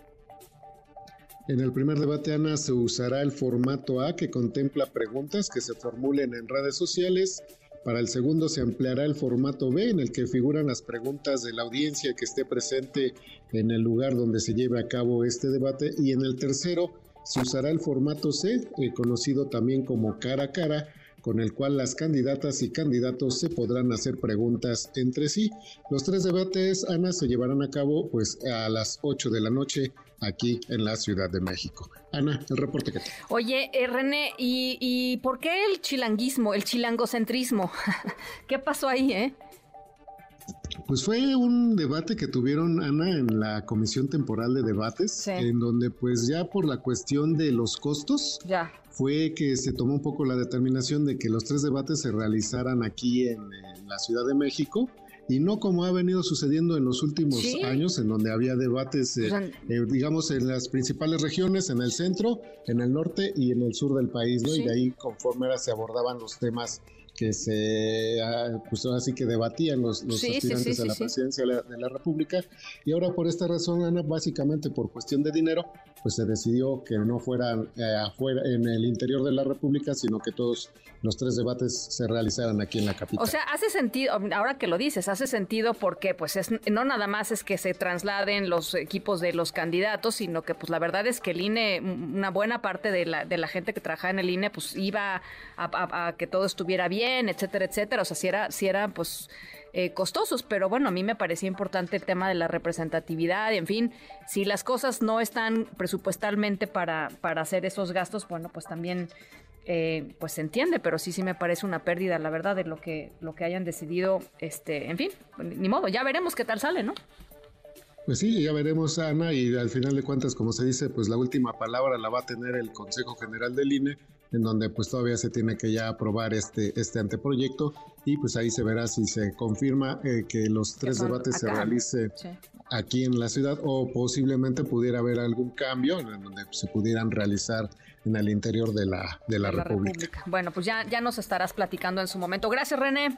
En el primer debate, Ana, se usará el formato A que contempla preguntas que se formulen en redes sociales. Para el segundo se ampliará el formato B en el que figuran las preguntas de la audiencia que esté presente en el lugar donde se lleve a cabo este debate. Y en el tercero se usará el formato C, eh, conocido también como cara a cara, con el cual las candidatas y candidatos se podrán hacer preguntas entre sí. Los tres debates, Ana, se llevarán a cabo pues a las 8 de la noche aquí en la Ciudad de México. Ana, el reporte que te. Oye, eh, René, ¿y, ¿y por qué el chilanguismo, el chilangocentrismo? ¿Qué pasó ahí, eh? Pues fue un debate que tuvieron, Ana, en la Comisión Temporal de Debates, en donde pues ya por la cuestión de los costos, ya. fue que se tomó un poco la determinación de que los tres debates se realizaran aquí en, en la Ciudad de México y no como ha venido sucediendo en los últimos años, en donde había debates, eh, eh, digamos, en las principales regiones, en el centro, en el norte y en el sur del país, ¿no? Y de ahí, conforme era, se abordaban los temas que se, ah, pues así que debatían los, los aspirantes a la presidencia de la, República. Y ahora por esta razón, Ana, básicamente por cuestión de dinero, pues se decidió que no fueran eh, afuera, en el interior de la República, sino que todos los tres debates se realizaran aquí en la capital. O sea, hace sentido, ahora que lo dices, hace sentido porque pues es, no nada más es que se trasladen los equipos de los candidatos, sino que pues la verdad es que el INE, una buena parte de la, de la gente que trabaja en el INE, pues iba a que todo estuviera bien etcétera, etcétera. O sea, si era, si era pues eh, costosos, pero bueno, a mí me parecía importante el tema de la representatividad, en fin, si las cosas no están presupuestalmente para, para hacer esos gastos, bueno, pues también eh, pues se entiende, pero sí, sí me parece una pérdida, la verdad, de lo que, lo que hayan decidido, este, en fin, ni modo, ya veremos qué tal sale, ¿no? Pues sí, ya veremos, Ana, y al final de cuentas, como se dice, pues la última palabra la va a tener el Consejo General del INE, en donde pues todavía se tiene que ya aprobar este, este anteproyecto y pues ahí se verá si se confirma eh, que los tres debates se realicen aquí en la ciudad o posiblemente pudiera haber algún cambio en donde se pudieran realizar en el interior de la, de la, República. Bueno, pues ya, ya nos estarás platicando en su momento. Gracias, René.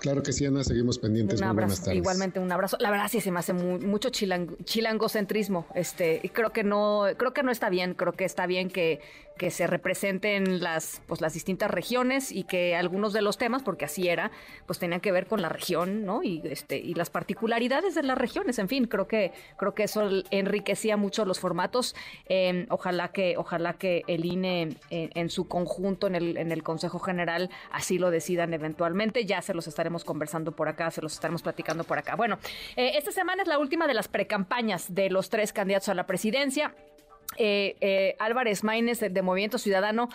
Claro que sí, Ana, seguimos pendientes. Un abrazo, igualmente un abrazo. La verdad sí se me hace mucho chilangocentrismo. Este, y creo que no, creo que no está bien. Creo que está bien que, que se representen las, pues, las distintas regiones y que algunos de los temas, porque así era, pues tenían que ver con la región, ¿no? Y este, y las particularidades de las regiones. En fin, creo que, creo que eso enriquecía mucho los formatos. Em, ojalá que, ojalá que el INE eh, en su conjunto, en el, en el Consejo General, así lo decidan eventualmente. Ya se los estaremos conversando por acá, se los estaremos platicando por acá. Bueno, eh, esta semana es la última de las precampañas de los tres candidatos a la presidencia. Eh, eh, Álvarez Maínez de, Movimiento Ciudadano,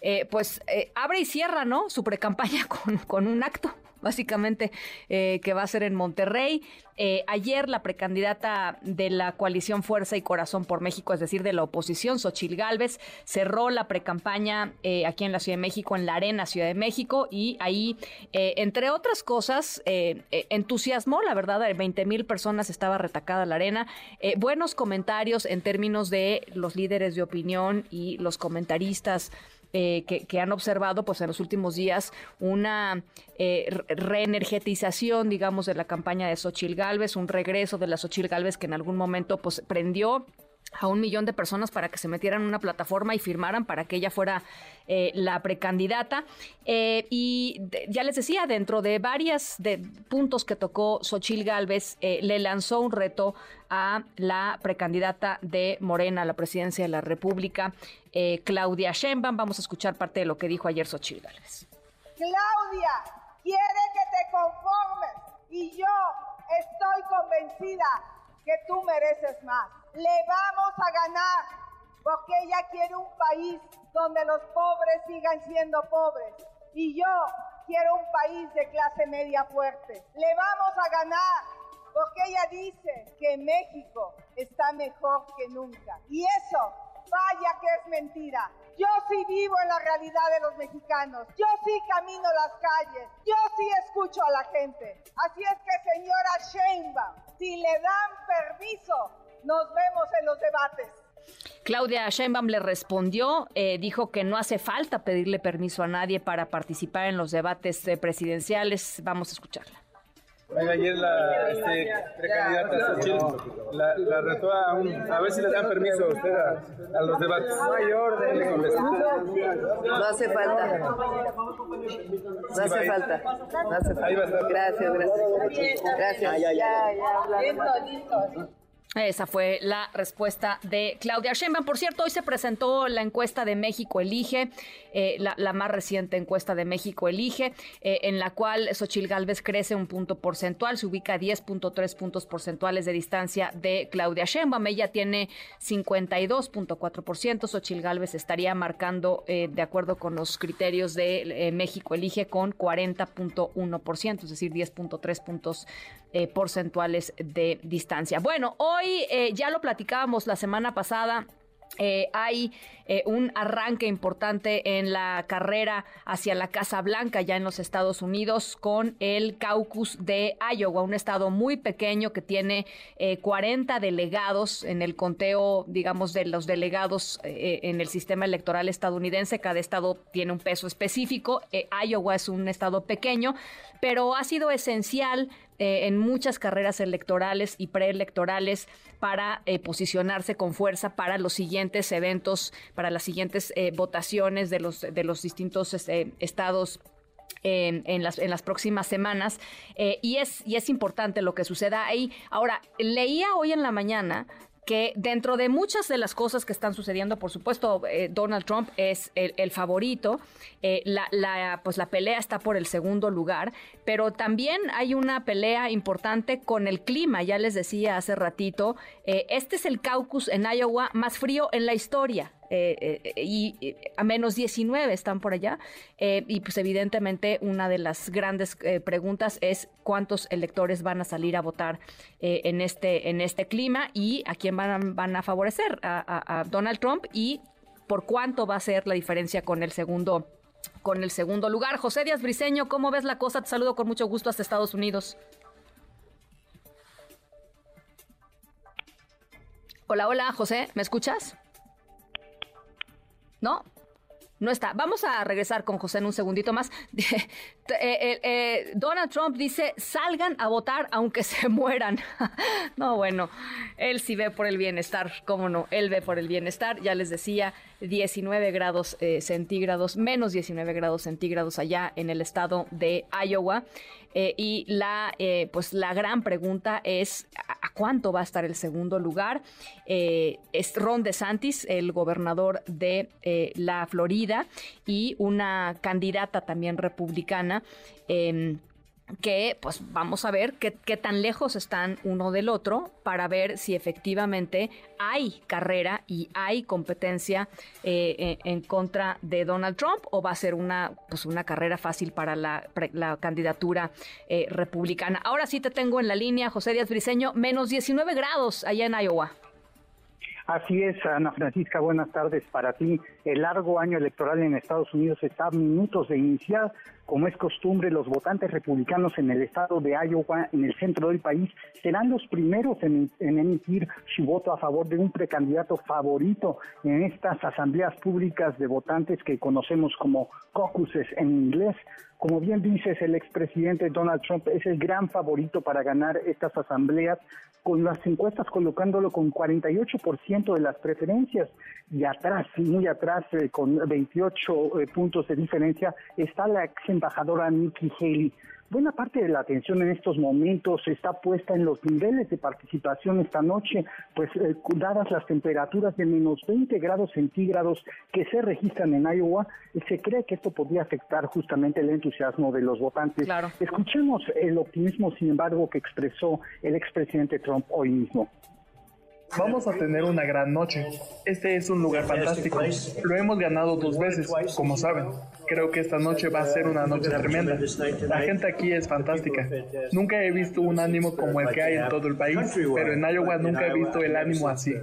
eh, pues abre y cierra, ¿no? Su precampaña con, con un acto básicamente, eh, que va a ser en Monterrey. Eh, ayer la precandidata de la coalición Fuerza y Corazón por México, es decir, de la oposición, Xochil Gálvez, cerró la precampaña eh, aquí en la Ciudad de México, en la Arena Ciudad de México, y ahí, entre otras cosas, entusiasmó, la verdad, 20 mil personas estaba retacada la arena. buenos comentarios en términos de los líderes de opinión y los comentaristas eh, que, han observado pues en los últimos días una eh, reenergetización, digamos, de la campaña de Xochil Gálvez, un regreso de la Xochil Gálvez que en algún momento pues prendió a un millón de personas para que se metieran en una plataforma y firmaran para que ella fuera eh, la precandidata. Eh, y ya les decía, dentro de varios de puntos que tocó Xochil Gálvez, eh, le lanzó un reto a la precandidata de Morena a la presidencia de la República, Claudia Sheinbaum. Vamos a escuchar parte de lo que dijo ayer Xochil Gálvez. Claudia quiere que te conformes y yo estoy convencida que tú mereces más le vamos a ganar, porque ella quiere un país donde los pobres sigan siendo pobres. Y yo quiero un país de clase media fuerte. Le vamos a ganar, porque ella dice que México está mejor que nunca. Y eso, vaya que es mentira. Yo sí vivo en la realidad de los mexicanos. Yo sí camino las calles. Yo sí escucho a la gente. Así es que, señora Sheinbaum, si le dan permiso, nos vemos en los debates. Claudia Sheinbaum le respondió, eh, dijo que no hace falta pedirle permiso a nadie para participar en los debates eh, presidenciales. Vamos a escucharla. ayer la este, precandidata la, la retó a, un, a ver si le dan permiso a usted a, los debates. No hay orden, le contestó. No hace falta. No hace falta. No hace falta. Gracias, gracias. Gracias. Ya, ya, ya. Listo, listo. Esa fue la respuesta de Claudia Sheinbaum. Por cierto, hoy se presentó la encuesta de México Elige, eh, la, más reciente encuesta de México Elige, eh, en la cual Xochil Gálvez crece un punto porcentual, se ubica a 10.3 puntos porcentuales de distancia de Claudia Sheinbaum. Ella tiene 52.4%. Xochil Gálvez estaría marcando, eh, de acuerdo con los criterios de México Elige, con 40.1%, es decir, 10.3 puntos porcentuales de distancia. Bueno, hoy eh, ya lo platicábamos la semana pasada. Eh, hay eh, un arranque importante en la carrera hacia la Casa Blanca, ya en los Estados Unidos, con el caucus de Iowa, un estado muy pequeño que tiene 40 delegados en el conteo, digamos, de los delegados en el sistema electoral estadounidense. Cada estado tiene un peso específico. Iowa es un estado pequeño, pero ha sido esencial eh, en muchas carreras electorales y preelectorales para eh, posicionarse con fuerza para los siguientes eventos, para las siguientes eh, votaciones de los, de los distintos este, estados en, las, en las próximas semanas y, es, y es importante lo que suceda ahí. Ahora, leía hoy en la mañana que dentro de muchas de las cosas que están sucediendo, por supuesto, eh, Donald Trump es el, favorito, eh, la, pues la pelea está por el segundo lugar, pero también hay una pelea importante con el clima, ya les decía hace ratito, eh, este es el caucus en Iowa más frío en la historia. Eh, eh, y a menos 19 están por allá. Eh, y pues evidentemente una de las grandes preguntas es cuántos electores van a salir a votar en, este, en este clima y a quién van a, van a favorecer, a, Donald Trump y por cuánto va a ser la diferencia con el segundo con el segundo lugar. José Díaz Briseño, ¿cómo ves la cosa? Te saludo con mucho gusto hasta Estados Unidos. Hola, hola, José, ¿me escuchas? ¿No? No está. Vamos a regresar con José en un segundito más. Eh, eh, eh, Donald Trump dice, salgan a votar aunque se mueran. no, bueno, él sí ve por el bienestar, ¿cómo no? Él ve por el bienestar. Ya les decía, 19 grados centígrados, menos 19 grados centígrados allá en el estado de Iowa. Y la, pues la gran pregunta es, ¿a, cuánto va a estar el segundo lugar? es Ron DeSantis, el gobernador de la Florida y una candidata también republicana. Em, que pues vamos a ver qué, tan lejos están uno del otro para ver si efectivamente hay carrera y hay competencia eh, en, contra de Donald Trump o va a ser una, pues una carrera fácil para la, candidatura eh, republicana. Ahora sí te tengo en la línea, José Díaz Briseño, menos 19 grados allá en Iowa. Así es, Ana Francisca, buenas tardes para ti. El largo año electoral en Estados Unidos está a minutos de iniciar. Como es costumbre, los votantes republicanos en el estado de Iowa, en el centro del país, serán los primeros en, emitir su voto a favor de un precandidato favorito en estas asambleas públicas de votantes que conocemos como caucuses en inglés. Como bien dices, el expresidente Donald Trump es el gran favorito para ganar estas asambleas, con las encuestas colocándolo con 48% de las preferencias. Y atrás, muy atrás, eh, con 28 eh, puntos de diferencia, está la ex embajadora Nikki Haley. Buena parte de la atención en estos momentos está puesta en los niveles de participación esta noche, pues eh, dadas las temperaturas de menos 20 grados centígrados que se registran en Iowa, se cree que esto podría afectar justamente el entusiasmo de los votantes. Escuchemos el optimismo, sin embargo, que expresó el expresidente Trump hoy mismo. Vamos a tener una gran noche. Este es un lugar fantástico. Lo hemos ganado dos veces, como saben. Creo que esta noche va a ser una noche tremenda. La gente aquí es fantástica. Nunca he visto un ánimo como el que hay en todo el país, pero en Iowa nunca he visto el ánimo así.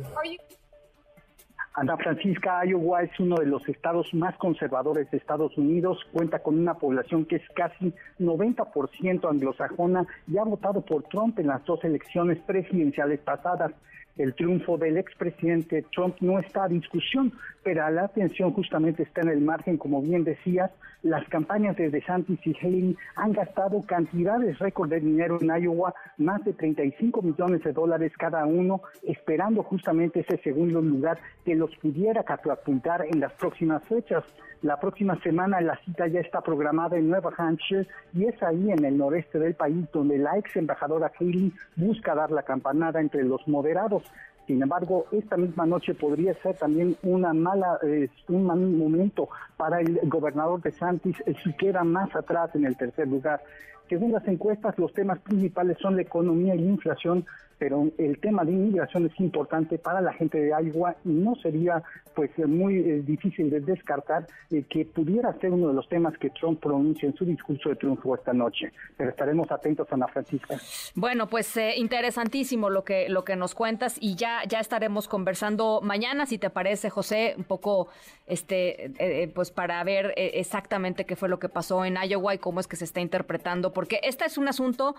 Ana Francisca, Iowa es uno de los estados más conservadores de Estados Unidos, cuenta con una población que es casi 90% anglosajona y ha votado por Trump en las dos elecciones presidenciales pasadas. El triunfo del expresidente Trump no está a discusión, pero la atención justamente está en el margen, como bien decías, las campañas de DeSantis y Haley han gastado cantidades récord de dinero en Iowa, más de 35 millones de dólares cada uno, esperando justamente ese segundo lugar que los pudiera catapultar en las próximas fechas. La próxima semana la cita ya está programada en Nueva Hampshire y es ahí en el noreste del país donde la ex embajadora Haley busca dar la campanada entre los moderados. Sin embargo, esta misma noche podría ser también una mala, eh, un mal momento para el gobernador de Santis, eh, si queda más atrás en el tercer lugar. Según las encuestas, los temas principales son la economía y la inflación, pero el tema de inmigración es importante para la gente de Iowa y no sería pues muy eh, difícil de descartar eh, que pudiera ser uno de los temas que Trump pronuncia en su discurso de triunfo esta noche. Pero estaremos atentos, Ana Francisca. Bueno, pues eh, interesantísimo lo que lo que nos cuentas y ya ya estaremos conversando mañana, si te parece, José, un poco este eh, pues para ver exactamente qué fue lo que pasó en Iowa y cómo es que se está interpretando, porque este es un asunto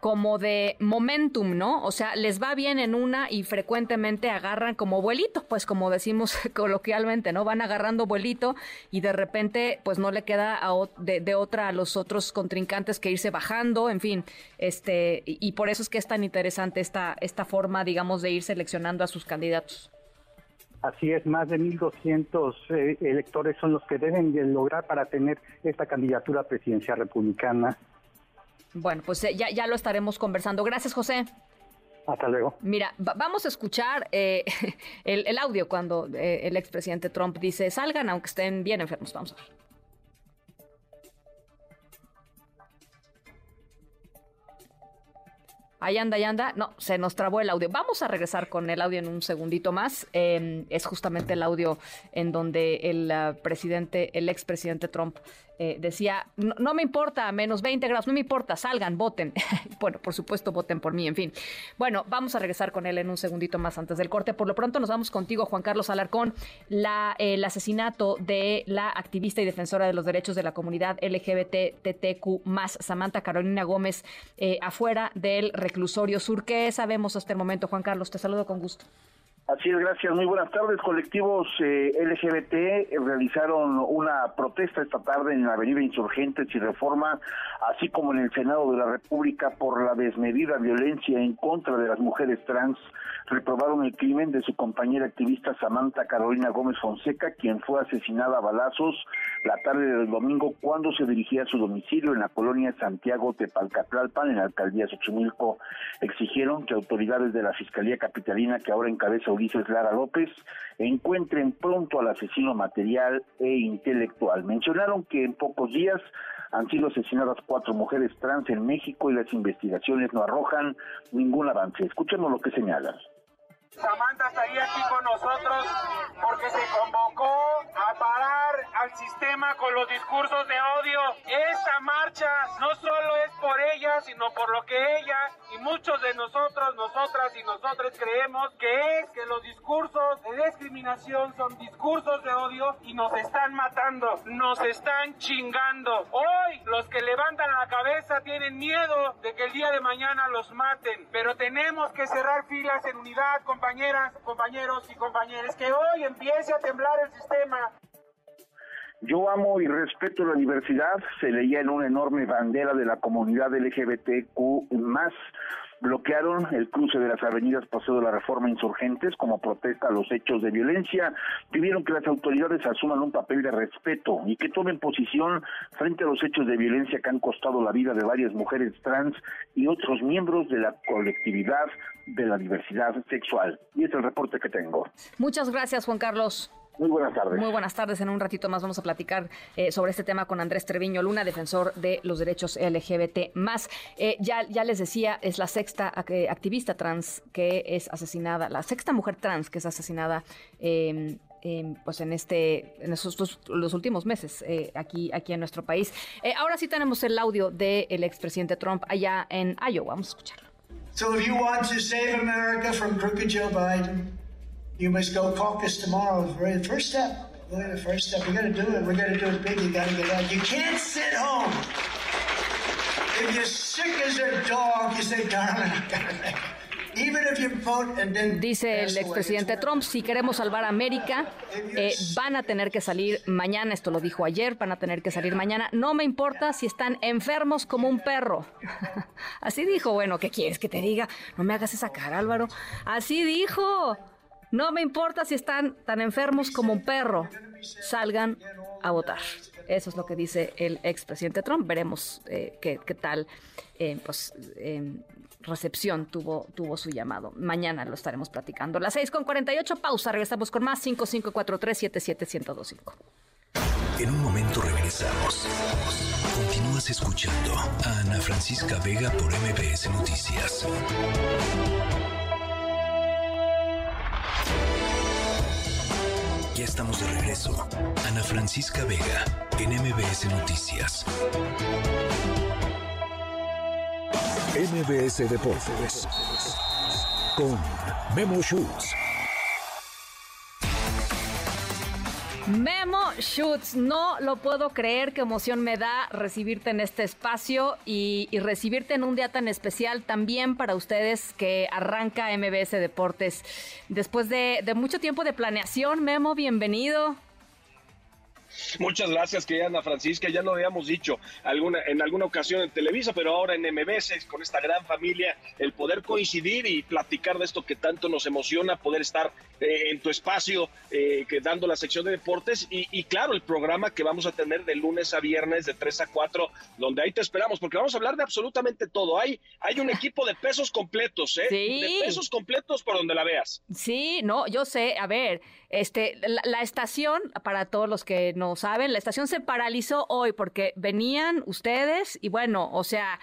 como de momentum, ¿no? O sea, les va bien en una y frecuentemente agarran como vuelito, pues como decimos coloquialmente, ¿no? Van agarrando vuelito y de repente pues no le queda a de, otra a los otros contrincantes que irse bajando, en fin, este, y, y por eso es que es tan interesante esta, esta forma, digamos, de ir seleccionando a sus candidatos. Así es, más de 1.200 eh, electores son los que deben de lograr para tener esta candidatura presidencial republicana. Bueno, pues eh, ya, ya lo estaremos conversando. Gracias, José. Hasta luego. Mira, va- vamos a escuchar eh, el, el audio cuando eh, el expresidente Trump dice, salgan aunque estén bien enfermos. Vamos a ver. Ahí anda, ahí anda. No, se nos trabó el audio. Vamos a regresar con el audio en un segundito más. Eh, es justamente el audio en donde el ah, presidente, el expresidente Trump eh, decía, no, me importa, menos 20 grados, no me importa, salgan, voten. bueno, por supuesto, voten por mí, en fin. Bueno, vamos a regresar con él en un segundito más antes del corte. Por lo pronto nos vamos contigo, Juan Carlos Alarcón. La, el asesinato de la activista y defensora de los derechos de la comunidad LGBTTQ más Samantha Carolina Gómez eh, afuera del reclusorio sur. ¿Qué sabemos hasta el momento, Juan Carlos? Te saludo con gusto. Así es, gracias. Muy buenas tardes. Colectivos eh, LGBT eh, realizaron una protesta esta tarde en la Avenida Insurgentes y Reforma, así como en el Senado de la República por la desmedida violencia en contra de las mujeres trans. Reprobaron el crimen de su compañera activista Samantha Carolina Gómez Fonseca, quien fue asesinada a balazos la tarde del domingo cuando se dirigía a su domicilio en la colonia Santiago Tepalcatlalpan, en la alcaldía Xochimilco. Exigieron que autoridades de la Fiscalía Capitalina, que ahora encabeza Ulises Lara López, encuentren pronto al asesino material e intelectual. Mencionaron que en pocos días han sido asesinadas cuatro mujeres trans en México y las investigaciones no arrojan ningún avance. Escuchemos lo que señalan. Samantha estaría aquí con nosotros porque se convocó a parar al sistema con los discursos de odio. Esta marcha no solo es por ella, sino por lo que ella y muchos de nosotros, nosotras y nosotros creemos que es que los discursos de discriminación son discursos de odio y nos están matando, nos están chingando. Hoy los que levantan la cabeza tienen miedo de que el día de mañana los maten, pero tenemos que cerrar filas en unidad, compañeras, compañeros y compañeras, que hoy empiece a temblar el sistema. Yo amo y respeto la diversidad, se leía en una enorme bandera de la comunidad LGBTQ más. Bloquearon el cruce de las avenidas Paseo de la Reforma Insurgentes como protesta a los hechos de violencia. Pidieron que las autoridades asuman un papel de respeto y que tomen posición frente a los hechos de violencia que han costado la vida de varias mujeres trans y otros miembros de la colectividad de la diversidad sexual. Y es el reporte que tengo. Muchas gracias, Juan Carlos. Muy buenas tardes. Muy buenas tardes. En un ratito más vamos a platicar eh, sobre este tema con Andrés Treviño Luna, defensor de los derechos LGBT. Más, eh, ya, ya les decía, es la sexta eh, activista trans que es asesinada, la sexta mujer trans que es asesinada. eh, eh, pues en este en esos los, los últimos meses eh, aquí aquí en nuestro país Eh, ahora sí tenemos el audio del expresidente Trump allá en Iowa vamos a escucharlo So if you want to save America from crooked Joe Biden, you must go caucus tomorrow. The first step. Really, the first step. We got to do it. We got to do it big. You got to get out. You can't sit home. If you're sick as a dog, you say, darling, I got to make it. Dice el expresidente Trump, si queremos salvar a América, eh, van a tener que salir mañana, esto lo dijo ayer, van a tener que salir mañana, no me importa si están enfermos como un perro. Así dijo, bueno, ¿qué quieres que te diga? No me hagas esa cara, Álvaro. Así dijo. No me importa si están tan enfermos como un perro, salgan a votar. Eso es lo que dice el expresidente Trump. Veremos eh, qué, tal eh, pues, eh, recepción tuvo, tuvo su llamado. Mañana lo estaremos platicando. Las 6 con 48, pausa. Regresamos con más 5543-77125. En un momento regresamos. Continúas escuchando a Ana Francisca Vega por MBS Noticias. Ya estamos de regreso. Ana Francisca Vega en MBS Noticias. MBS Deportes con Memo Schutz. Memo Schutz, no lo puedo creer, qué emoción me da recibirte en este espacio y, recibirte en un día tan especial también para ustedes que arranca MBS Deportes. Después de, de mucho tiempo de planeación, Memo, bienvenido. Muchas gracias, querida Ana Francisca. Ya lo habíamos dicho alguna, en alguna ocasión en Televisa, pero ahora en MBS, con esta gran familia, el poder coincidir y platicar de esto que tanto nos emociona, poder estar eh, en tu espacio, eh, que dando la sección de deportes y, claro, el programa que vamos a tener de lunes a viernes de 3 a 4, donde ahí te esperamos, porque vamos a hablar de absolutamente todo. Hay, hay un equipo de pesos completos, ¿eh? De pesos completos por donde la veas. Sí, no, yo sé, a ver, este, la estación, para todos los que no saben, la estación se paralizó hoy porque venían ustedes y bueno, o sea,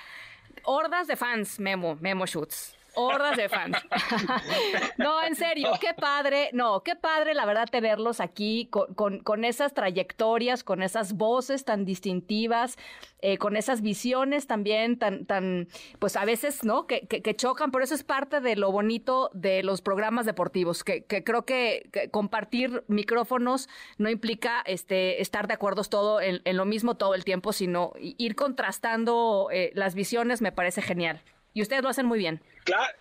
hordas de fans, Memo, Memo Shoots hordas de fans. no, en serio, qué padre, no, qué padre la verdad tenerlos aquí con, con, esas trayectorias, con esas voces tan distintivas, eh, con esas visiones también tan, tan, pues a veces, ¿no? Que, que, chocan, pero eso es parte de lo bonito de los programas deportivos, que, que creo que, compartir micrófonos no implica este, estar de acuerdo todo en, lo mismo todo el tiempo, sino ir contrastando eh, las visiones me parece genial. Y ustedes lo hacen muy bien. Claro.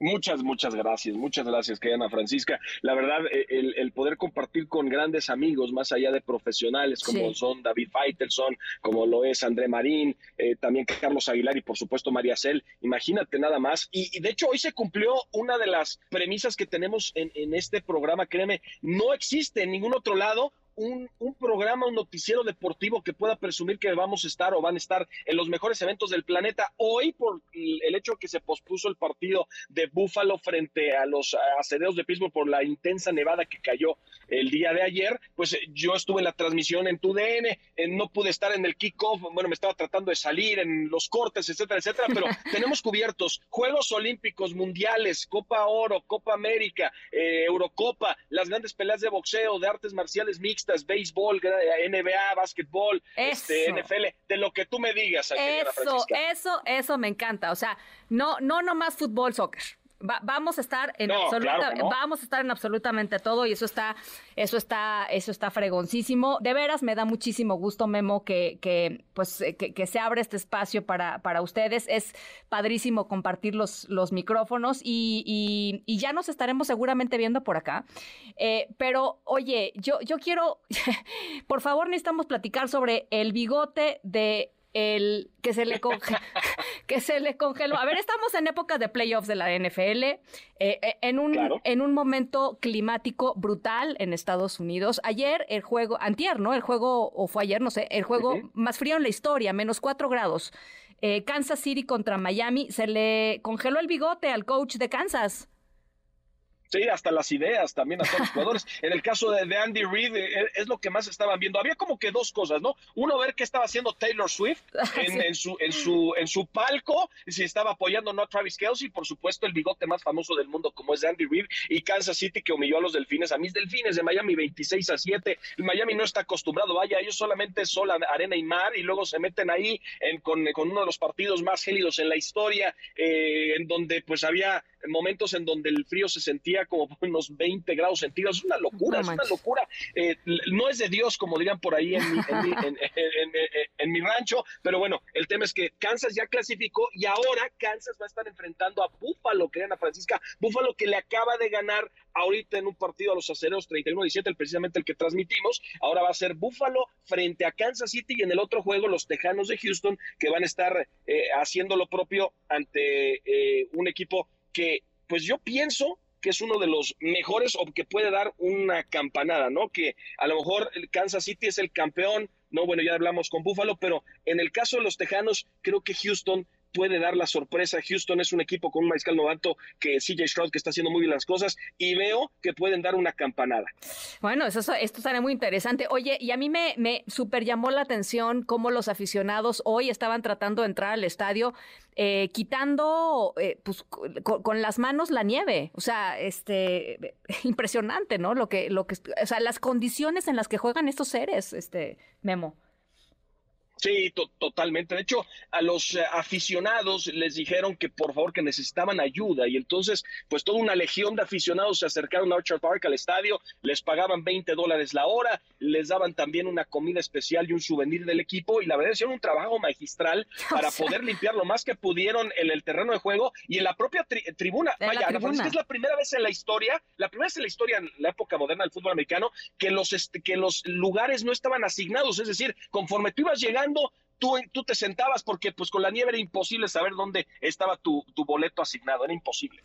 Muchas, muchas gracias, muchas gracias, Ana Francisca. La verdad, eh, el, poder compartir con grandes amigos, más allá de profesionales, como son David Faitelson, como lo es André Marín, eh, también Carlos Aguilar y por supuesto María Cel, imagínate nada más. Y, de hecho, hoy se cumplió una de las premisas que tenemos en, en este programa, créeme, no existe en ningún otro lado un, programa, un noticiero deportivo que pueda presumir que vamos a estar o van a estar en los mejores eventos del planeta. Hoy, por el hecho que se pospuso el partido de Búfalo frente a los acereos de Pittsburgh por la intensa nevada que cayó el día de ayer, pues eh, yo estuve en la transmisión en tu DN, eh, no pude estar en el kickoff, bueno, me estaba tratando de salir en los cortes, etcétera, etcétera, pero tenemos cubiertos Juegos Olímpicos, Mundiales, Copa Oro, Copa América, eh, Eurocopa, las grandes peleas de boxeo, de artes marciales mixtas béisbol, NBA, básquetbol, este, NFL, de lo que tú me digas. Eso, eso, eso me encanta. O sea, no, no nomás fútbol, soccer vamos a estar en vamos a estar en absolutamente todo y eso está eso está eso está fregoncísimo. De veras me da muchísimo gusto Memo que, que pues eh, que, se abre este espacio para para ustedes. Es padrísimo compartir los los micrófonos y, y, ya nos estaremos seguramente viendo por acá. Eh, pero oye yo yo quiero por favor necesitamos platicar sobre el bigote de el que se le que se le congeló. A ver, estamos en épocas de playoffs de la NFL, eh, eh, en, un, en un momento climático brutal en Estados Unidos. Ayer el juego, antier, ¿no? El juego, o fue ayer, no sé, el juego más frío en la historia, menos cuatro grados. Eh, Kansas City contra Miami, se le congeló el bigote al coach de Kansas. Sí, hasta las ideas también a todos los jugadores. En el caso de, Andy Reid, eh, es lo que más estaban viendo. Había como que dos cosas, ¿no? Uno, ver qué estaba haciendo Taylor Swift en, su, en, su, en su palco, si estaba apoyando no a Travis Kelsey, por supuesto, el bigote más famoso del mundo, como es de Andy Reid, y Kansas City, que humilló a los delfines, a mis delfines de Miami 26 a 7. Miami no está acostumbrado, vaya, ellos solamente sol, arena y mar, y luego se meten ahí con, uno de los partidos más gélidos en la historia, eh, en donde pues había momentos en donde el frío se sentía como unos 20 grados centígrados. Es una locura, es una locura. Eh, no es de Dios, como dirían por ahí en mi, en, mi, rancho, pero bueno, el tema es que Kansas ya clasificó y ahora Kansas va a estar enfrentando a Búfalo, que a Francisca, Búfalo que le acaba de ganar ahorita en un partido a los aceros 31-17, precisamente el que transmitimos. Ahora va a ser Búfalo frente a Kansas City y en el otro juego los Tejanos de Houston que van a estar eh, haciendo lo propio ante eh, un equipo que pues yo pienso que es uno de los mejores o que puede dar una campanada, ¿no? Que a lo mejor el Kansas City es el campeón, no, bueno, ya hablamos con Buffalo, pero en el caso de los Tejanos, creo que Houston puede dar la sorpresa. Houston es un equipo con un mariscal novato que CJ Stroud que está haciendo muy bien las cosas y veo que pueden dar una campanada. Bueno, eso, esto será muy interesante. Oye, y a mí me, me super llamó la atención cómo los aficionados hoy estaban tratando de entrar al estadio eh, quitando eh, pues, con, con, las manos la nieve. O sea, este impresionante, ¿no? Lo que, lo que, o sea, las condiciones en las que juegan estos seres, este Memo. Sí, totalmente. De hecho, a los eh, aficionados les dijeron que por favor que necesitaban ayuda y entonces pues toda una legión de aficionados se acercaron a Orchard Park al estadio, les pagaban 20 dólares la hora, les daban también una comida especial y un souvenir del equipo y la verdad hicieron un trabajo magistral para poder limpiar lo más que pudieron en el terreno de juego y en la propia tribuna. Vaya, la tribuna. es la primera vez en la historia, la primera vez en la historia en la época moderna del fútbol americano que los, este, que los lugares no estaban asignados, es decir, conforme tú ibas llegando Tú, tú, te sentabas porque pues con la nieve era imposible saber dónde estaba tu, tu boleto asignado, era imposible.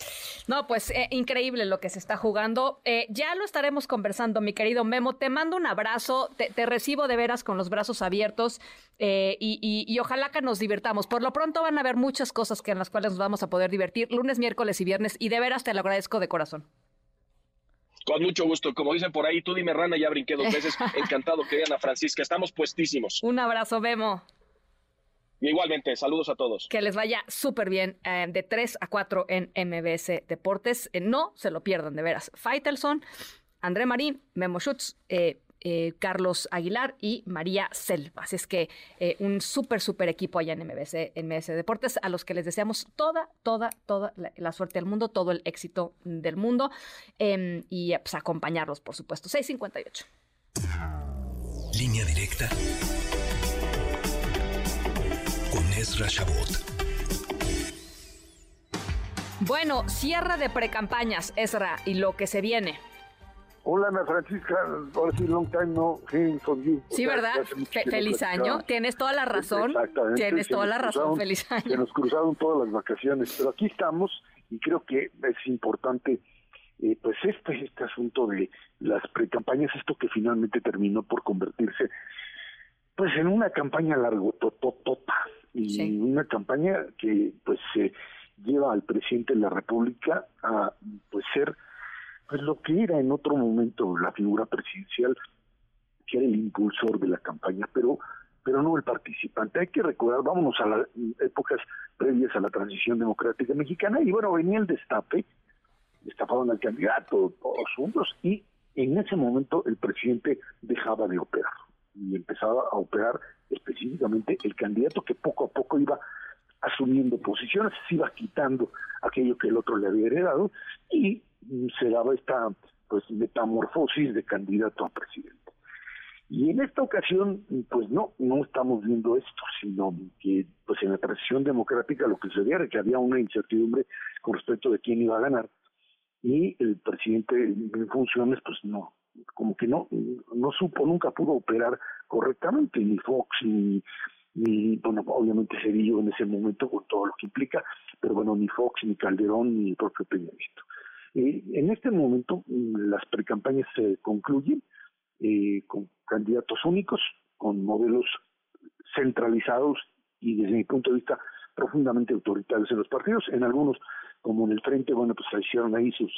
No, pues eh, increíble lo que se está jugando. Eh, ya lo estaremos conversando, mi querido Memo. Te mando un abrazo, te, recibo de veras con los brazos abiertos eh, y, y, ojalá que nos divirtamos. Por lo pronto van a haber muchas cosas que en las cuales nos vamos a poder divertir lunes, miércoles y viernes y de veras te lo agradezco de corazón. Con mucho gusto. Como dicen por ahí, tú dime rana, ya brinqué dos veces. Encantado, querida Ana Francisca. Estamos puestísimos. Un abrazo, Memo. igualmente, saludos a todos. Que les vaya súper bien eh, de 3 a 4 en MBS Deportes. Eh, no se lo pierdan, de veras. Faitelson, André Marín, Memo Schutz, eh, eh, Carlos Aguilar y María Selva. Así es que eh, un súper, súper equipo allá en MBC, en MBC Deportes, a los que les deseamos toda, toda, toda la, suerte del mundo, todo el éxito del mundo em, y pues, acompañarlos, por supuesto. 658. Línea directa con Ezra Shabot. Bueno, cierre de precampañas, Ezra, y lo que se viene. Hola Ana Francisca, ahora sí, long time no hearing from you. Sí, ¿verdad? feliz año, tienes toda la razón. Exactamente. Tienes toda la razón, feliz año. Se nos cruzaron todas las vacaciones, pero aquí estamos y creo que es importante eh, pues este, este asunto de las precampañas, esto que finalmente terminó por convertirse pues en una campaña largo, tototota, y una campaña que pues se lleva al presidente de la República a pues ser pues lo que era en otro momento la figura presidencial, que era el impulsor de la campaña, pero pero no el participante. Hay que recordar, vámonos a las épocas previas a la transición democrática mexicana, y bueno, venía el destape, destapaban al candidato, todos juntos, y en ese momento el presidente dejaba de operar, y empezaba a operar específicamente el candidato que poco a poco iba asumiendo posiciones, se iba quitando aquello que el otro le había heredado, y se daba esta pues metamorfosis de candidato a presidente. Y en esta ocasión, pues no, no estamos viendo esto, sino que pues en la transición democrática lo que se veía era que había una incertidumbre con respecto de quién iba a ganar y el presidente en funciones pues no, como que no, no supo, nunca pudo operar correctamente, ni Fox, ni, ni bueno, obviamente Cedillo en ese momento con todo lo que implica, pero bueno, ni Fox, ni Calderón, ni el propio Peña. Eh, en este momento mm, las precampañas se concluyen eh, con candidatos únicos, con modelos centralizados y desde mi punto de vista profundamente autoritarios en los partidos. En algunos, como en el Frente, bueno, pues hicieron ahí sus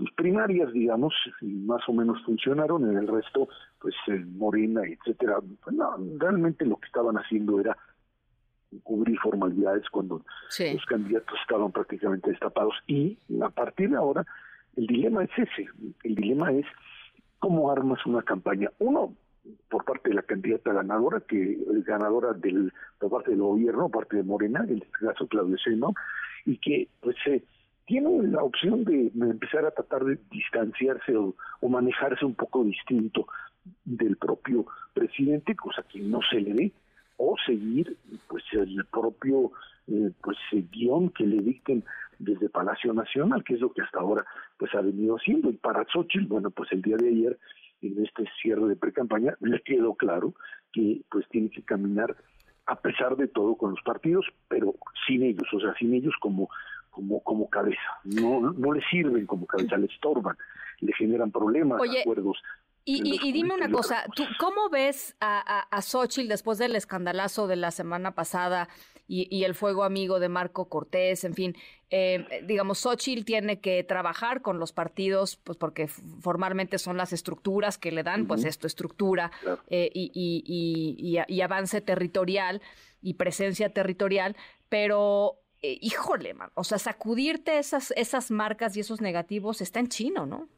sus primarias, digamos, y más o menos funcionaron, en el resto, pues Morena, etcétera, pues, no, realmente lo que estaban haciendo era cubrir formalidades cuando los candidatos estaban prácticamente destapados. Y a partir de ahora, el dilema es ese. El dilema es cómo armas una campaña. Uno, por parte de la candidata ganadora, que es ganadora del, por parte del gobierno, por parte de Morena, en este caso Claudio Sheinbaum, y que pues eh, tiene la opción de empezar a tratar de distanciarse o, o, manejarse un poco distinto del propio presidente, cosa que no se le ve, o seguir pues el propio eh, pues el guion que le dicten desde Palacio Nacional, que es lo que hasta ahora pues ha venido haciendo. Y para Xochitl, bueno, pues el día de ayer, en este cierre de pre-campaña, le quedó claro que pues tiene que caminar a pesar de todo con los partidos, pero sin ellos, o sea, sin ellos como como como cabeza, no, no le sirven como cabeza, le estorban, le generan problemas, Oye, acuerdos. Y, y- y dime una cosa, ¿tú cómo ves a, a, a Xochitl después del escandalazo de la semana pasada y, y el fuego amigo de Marco Cortés? En fin, eh, digamos, Xochitl tiene que trabajar con los partidos, pues porque formalmente son las estructuras que le dan, pues esto, estructura eh, y, y- y- y a- y avance territorial y presencia territorial, pero... eh, híjole, man, o sea, sacudirte esas, esas marcas y esos negativos está en chino, ¿no?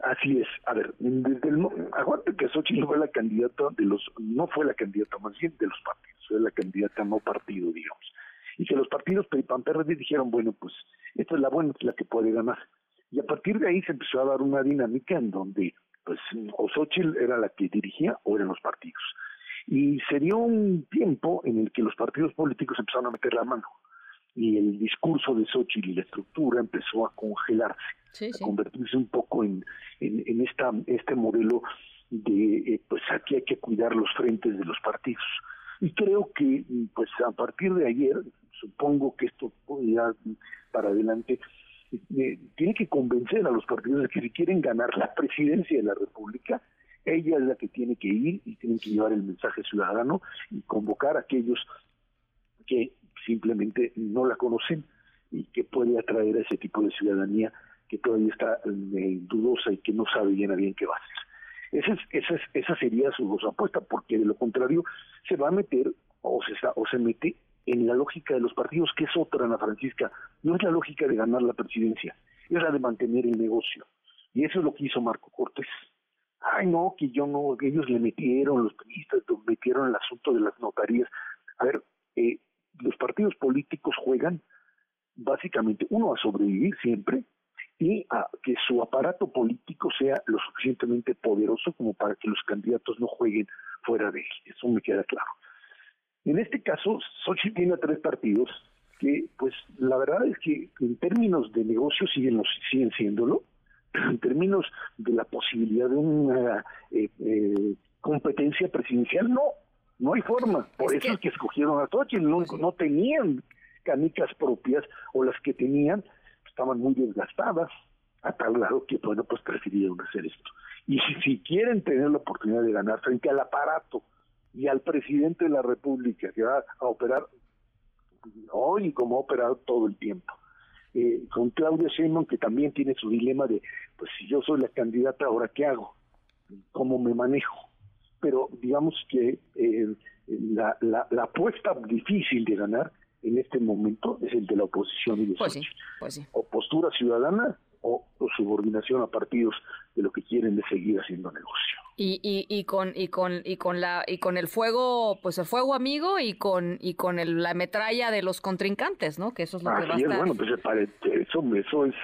Así es. A ver, desde el, aguante que Xochitl fue la candidata de los, no fue la candidata más bien de los partidos, fue la candidata no partido, digamos. Y que los partidos PRD dijeron, bueno, pues esta es la buena, es la que puede ganar. Y a partir de ahí se empezó a dar una dinámica en donde, pues, o Xochitl era la que dirigía o eran los partidos. Y se dio un tiempo en el que los partidos políticos empezaron a meter la mano y el discurso de Xochitl y la estructura empezó a congelarse, a convertirse un poco en, en, en esta, este modelo de, eh, pues aquí hay que cuidar los frentes de los partidos. Y creo que, mm, pues a partir de ayer, supongo que esto podría mm, para adelante, eh, tiene que convencer a los partidos de que si quieren ganar la presidencia de la República, ella es la que tiene que ir y tienen que llevar el mensaje ciudadano y convocar a aquellos que simplemente no la conocen y que puede atraer a ese tipo de ciudadanía que todavía está eh, dudosa y que no sabe bien a bien qué va a hacer. Esa, es, esa, es- esa sería su apuesta, porque de lo contrario se va a meter o se, está- o se mete en la lógica de los partidos, que es otra, Ana Francisca. No es la lógica de ganar la presidencia, es la de mantener el negocio. Y eso es lo que hizo Marco Cortés. Ay, no, que yo no, que ellos le metieron, los periodistas metieron el asunto de las notarías. A ver, eh, los partidos políticos juegan básicamente, uno, a sobrevivir siempre y a que su aparato político sea lo suficientemente poderoso como para que los candidatos no jueguen fuera de él. Eso me queda claro. En este caso, Xochitl tiene a tres partidos que, pues, la verdad es que en términos de negocio siguen, los, siguen siéndolo, en términos de la posibilidad de una eh, eh, competencia presidencial, no, no hay forma. Por eso es que escogieron a Xochitl, no, no tenían canicas propias o las que tenían estaban muy desgastadas, a tal grado que, bueno, pues prefirieron hacer esto. Y si, si quieren tener la oportunidad de ganar frente al aparato y al presidente de la República que va a operar hoy como ha operado todo el tiempo, eh, con Claudia Sheinbaum que también tiene su dilema de, pues si yo soy la candidata, ¿ahora qué hago? ¿Cómo me manejo? Pero digamos que eh, la, la, la apuesta difícil de ganar en este momento es el de la oposición y de Pues sí, pues sí. o postura ciudadana o, o subordinación a partidos de lo que quieren de seguir haciendo negocio. Y, y, y con y con y con la y con el fuego pues el fuego amigo y con y con el- la metralla de los contrincantes no que eso es lo que va a estar bueno, pues eso, eso es,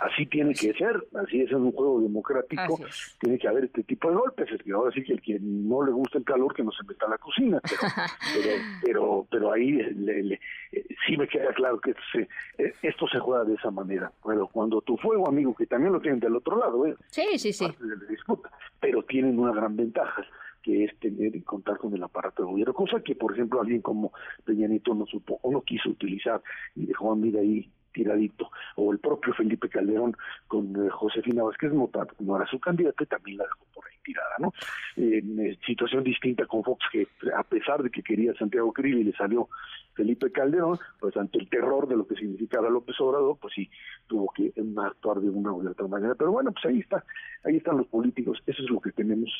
así tiene que ser, así es en un juego democrático, tiene que haber este tipo de golpes, es que ahora sí que el que no le gusta el calor que no se meta a la cocina, pero, pero, pero, pero ahí le- le- eh, sí me queda claro que se- eh, esto se juega de esa manera, pero cuando tu fuego amigo, que también lo tienen del otro lado, ¿eh? sí, sí, sí. parte de la disputa, pero tienen una gran ventaja que es tener y contar con el aparato de gobierno, cosa que por ejemplo alguien como Peña Nieto no supo o no quiso utilizar y dejó a Mira ahí tiradito, o el propio Felipe Calderón con eh, Josefina Vázquez Mota, no era su candidata también la dejó por ahí tirada, ¿no? Eh, situación distinta con Fox, que a pesar de que quería Santiago Krill y le salió Felipe Calderón, pues ante el terror de lo que significaba López Obrador, pues sí, tuvo que actuar de una u otra manera. Pero bueno, pues ahí está, ahí están los políticos, eso es lo que tenemos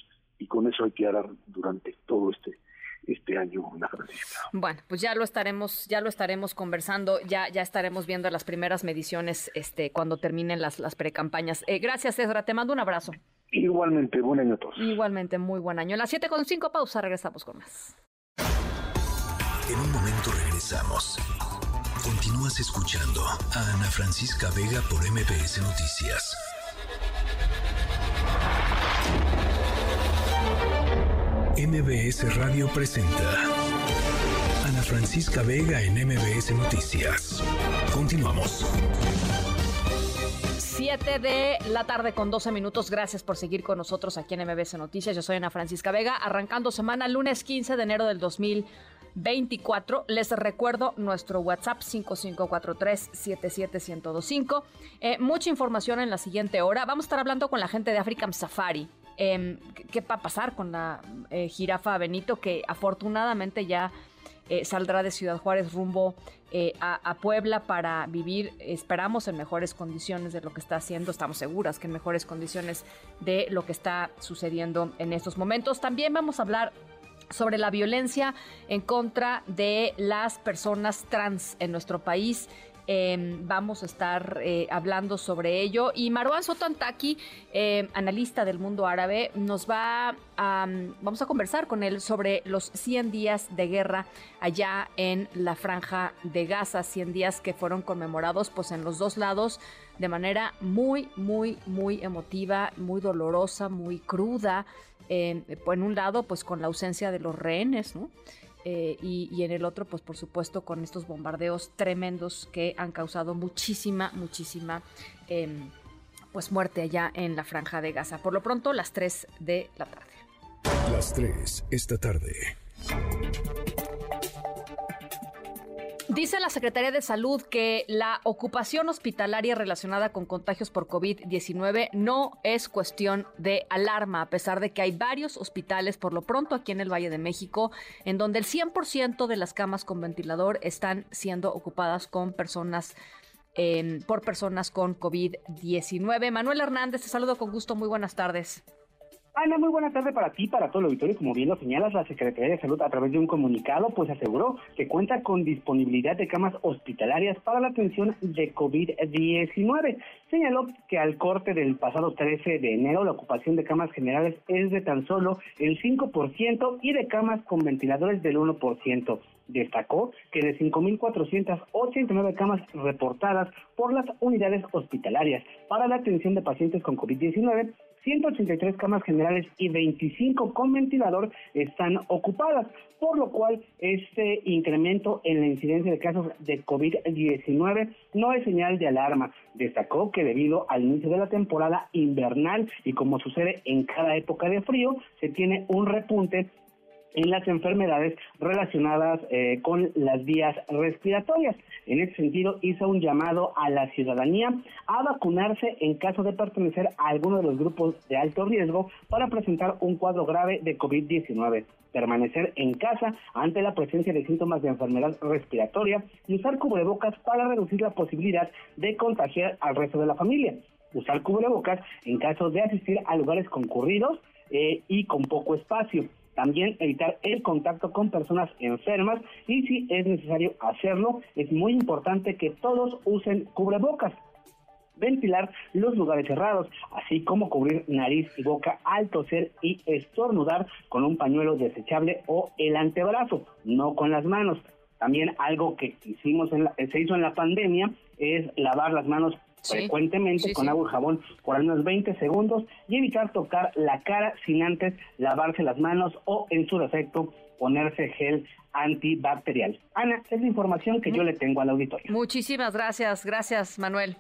y con eso hay que arar durante todo este este año, Ana Francisca. Bueno, pues ya lo estaremos, ya lo estaremos conversando, ya, ya estaremos viendo las primeras mediciones este, cuando terminen las, las precampañas. Eh, gracias, Ezra, te mando un abrazo. Igualmente, buen año a todos. Igualmente, muy buen año. En las 7 con 5, pausa, regresamos con más. En un momento regresamos. Continúas escuchando a Ana Francisca Vega por MBS Noticias. MBS Radio presenta Ana Francisca Vega en MBS Noticias. Continuamos. 7 de la tarde con 12 minutos. Gracias por seguir con nosotros aquí en MBS Noticias. Yo soy Ana Francisca Vega, arrancando semana lunes 15 de enero del 2000. 24. Les recuerdo nuestro WhatsApp 5543-77125. Eh, mucha información en la siguiente hora. Vamos a estar hablando con la gente de African Safari. Em, ¿Qué va a pasar con la eh, jirafa Benito? Que afortunadamente ya eh, saldrá de Ciudad Juárez rumbo eh, a, a, Puebla para vivir, esperamos, en mejores condiciones de lo que está haciendo. Estamos seguras que en mejores condiciones de lo que está sucediendo en estos momentos. También vamos a hablar sobre la violencia en contra de las personas trans en nuestro país. Eh, vamos a estar eh, hablando sobre ello. Y Marwan Sotantaki, eh, analista del mundo árabe, nos va a, vamos a conversar con él sobre los 100 días de guerra allá en la franja de Gaza, 100 días que fueron conmemorados pues en los dos lados de manera muy, muy, muy emotiva, muy dolorosa, muy cruda. en un lado pues con la ausencia de los rehenes, ¿no? Eh, y, en el otro, pues por supuesto, con estos bombardeos tremendos que han causado muchísima, muchísima eh, pues muerte allá en la franja de Gaza. Por lo pronto, las 3 de la tarde. Las 3 esta tarde. Dice la Secretaría de Salud que la ocupación hospitalaria relacionada con contagios por COVID-19 no es cuestión de alarma, a pesar de que hay varios hospitales, por lo pronto aquí en el Valle de México, en donde el 100% de las camas con ventilador están siendo ocupadas con personas eh, por personas con COVID-19. Manuel Hernández, te saludo con gusto, muy buenas tardes. Ana, muy buena tarde para ti, para todo el auditorio. Como bien lo señalas, la Secretaría de Salud a través de un comunicado pues aseguró que cuenta con disponibilidad de camas hospitalarias para la atención de COVID-19. Señaló que al corte del pasado 13 de enero la ocupación de camas generales es de tan solo el 5% y de camas con ventiladores del 1%. Destacó que de 5.489 camas reportadas por las unidades hospitalarias para la atención de pacientes con COVID-19, 183 camas generales y 25 con ventilador están ocupadas, por lo cual este incremento en la incidencia de casos de COVID-19 no es señal de alarma. Destacó que debido al inicio de la temporada invernal y como sucede en cada época de frío, se tiene un repunte en las enfermedades relacionadas eh, con las vías respiratorias. En ese sentido, hizo un llamado a la ciudadanía a vacunarse en caso de pertenecer a alguno de los grupos de alto riesgo para presentar un cuadro grave de COVID-19 permanecer en casa ante la presencia de síntomas de enfermedad respiratoria y usar cubrebocas para reducir la posibilidad de contagiar al resto de la familia. Usar cubrebocas en caso de asistir a lugares concurridos eh, y con poco espacio también evitar el contacto con personas enfermas y si es necesario hacerlo, es muy importante que todos usen cubrebocas ventilar los lugares cerrados, así como cubrir nariz y boca al toser y estornudar con un pañuelo desechable o el antebrazo, no con las manos. También algo que hicimos en la, se hizo en la pandemia es lavar las manos frecuentemente con agua y jabón por al menos 20 segundos y evitar tocar la cara sin antes lavarse las manos o en su defecto ponerse gel antibacterial. Ana, es la información que yo le tengo al auditorio. Muchísimas gracias, gracias Manuel.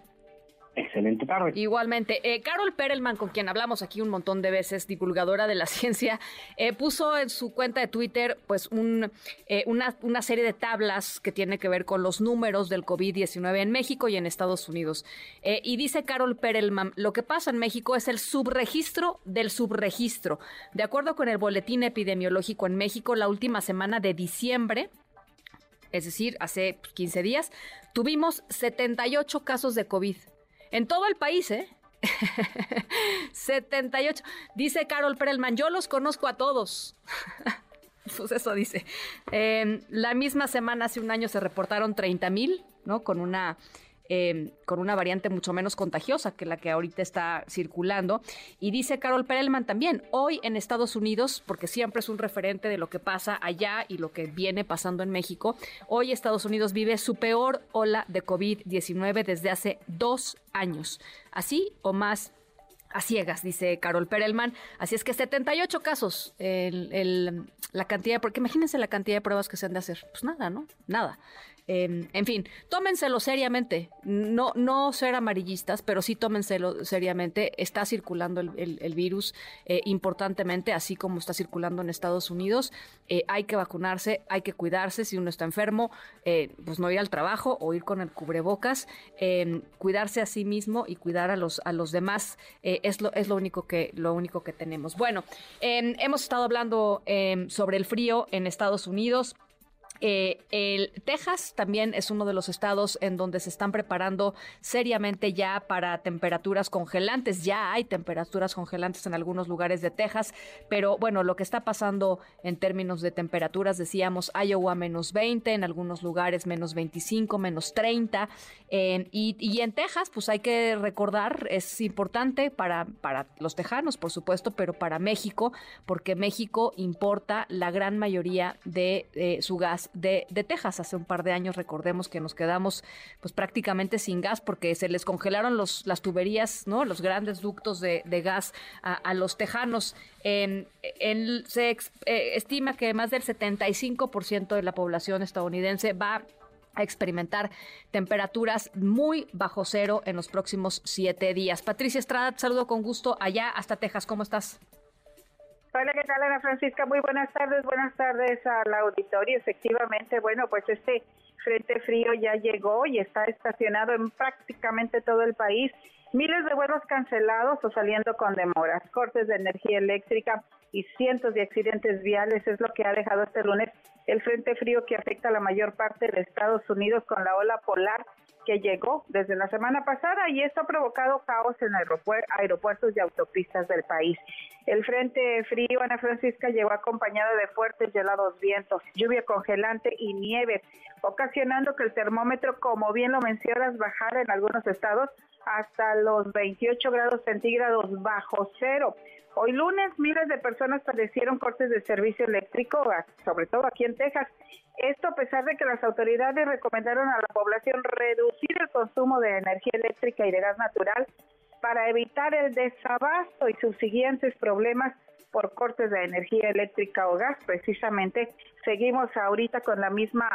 Excelente tarde. Igualmente. Eh, Carol Perelman, con quien hablamos aquí un montón de veces, divulgadora de la ciencia, eh, puso en su cuenta de Twitter pues un, eh, una, una, serie de tablas que tiene que ver con los números del COVID-19 en México y en Estados Unidos. y dice Carol Perelman, lo que pasa en México es el subregistro del subregistro. De acuerdo con el boletín epidemiológico en México, la última semana de diciembre, es decir, hace 15 días, tuvimos 78 casos de COVID. En todo el país, ¿eh? 78. Dice Carol Perelman, yo los conozco a todos. pues eso dice. Eh, la misma semana, hace un año, se reportaron 30 mil, ¿no? Con una eh, con una variante mucho menos contagiosa que la que ahorita está circulando. Y dice Carol Perelman también, hoy en Estados Unidos, porque siempre es un referente de lo que pasa allá y lo que viene pasando en México, hoy Estados Unidos vive su peor ola de COVID-19 desde hace dos años. Así o más a ciegas, dice Carol Perelman. Así es que 78 casos, la cantidad, porque imagínense la cantidad de pruebas que se han de hacer. Pues nada, ¿no? Nada. Eh, en fin, tómenselo seriamente. No, no ser amarillistas, pero sí tómenselo seriamente. Está circulando el, el, virus eh, importantemente, así como está circulando en Estados Unidos. Eh, hay que vacunarse, hay que cuidarse. Si uno está enfermo, eh, pues no ir al trabajo o ir con el cubrebocas. cuidarse a sí mismo y cuidar a los, a los demás es, lo, es lo, único que, lo único que tenemos. Bueno, hemos estado hablando sobre el frío en Estados Unidos. Eh, el Texas también es uno de los estados en donde se están preparando seriamente ya para temperaturas congelantes. Ya hay temperaturas congelantes en algunos lugares de Texas, pero bueno, lo que está pasando en términos de temperaturas, decíamos, Iowa menos 20, en algunos lugares menos 25, menos 30. y, en Texas, pues hay que recordar, es importante para, para los tejanos, por supuesto, pero para México, porque México importa la gran mayoría de eh, su gas de, Texas. Hace un par de años recordemos que nos quedamos pues prácticamente sin gas porque se les congelaron los, las tuberías, ¿no? Los grandes ductos de, gas a, los tejanos. En, se eh, estima que más del 75% de la población estadounidense va a experimentar temperaturas muy bajo cero en los próximos siete días. Patricia Estrada, saludo con gusto allá hasta Texas. ¿Cómo estás? Hola, ¿qué tal Ana Francisca? Muy buenas tardes, buenas tardes al auditorio. Efectivamente, bueno, pues este frente frío ya llegó y está estacionado en prácticamente todo el país. Miles de vuelos cancelados o saliendo con demoras, cortes de energía eléctrica y cientos de accidentes viales es lo que ha dejado este lunes el frente frío que afecta a la mayor parte de Estados Unidos con la ola polar que llegó desde la semana pasada y esto ha provocado caos en aeropuertos y autopistas del país. El frente frío, Ana Francisca, llegó acompañado de fuertes y helados vientos, lluvia congelante y nieve, ocasionando que el termómetro, como bien lo mencionas, bajara en algunos estados hasta los 28 grados centígrados bajo cero. Hoy lunes miles de personas padecieron cortes de servicio eléctrico, sobre todo aquí en Texas. Esto a pesar de que las autoridades recomendaron a la población reducir el consumo de energía eléctrica y de gas natural para evitar el desabasto y sus siguientes problemas por cortes de energía eléctrica o gas. Precisamente seguimos ahorita con la misma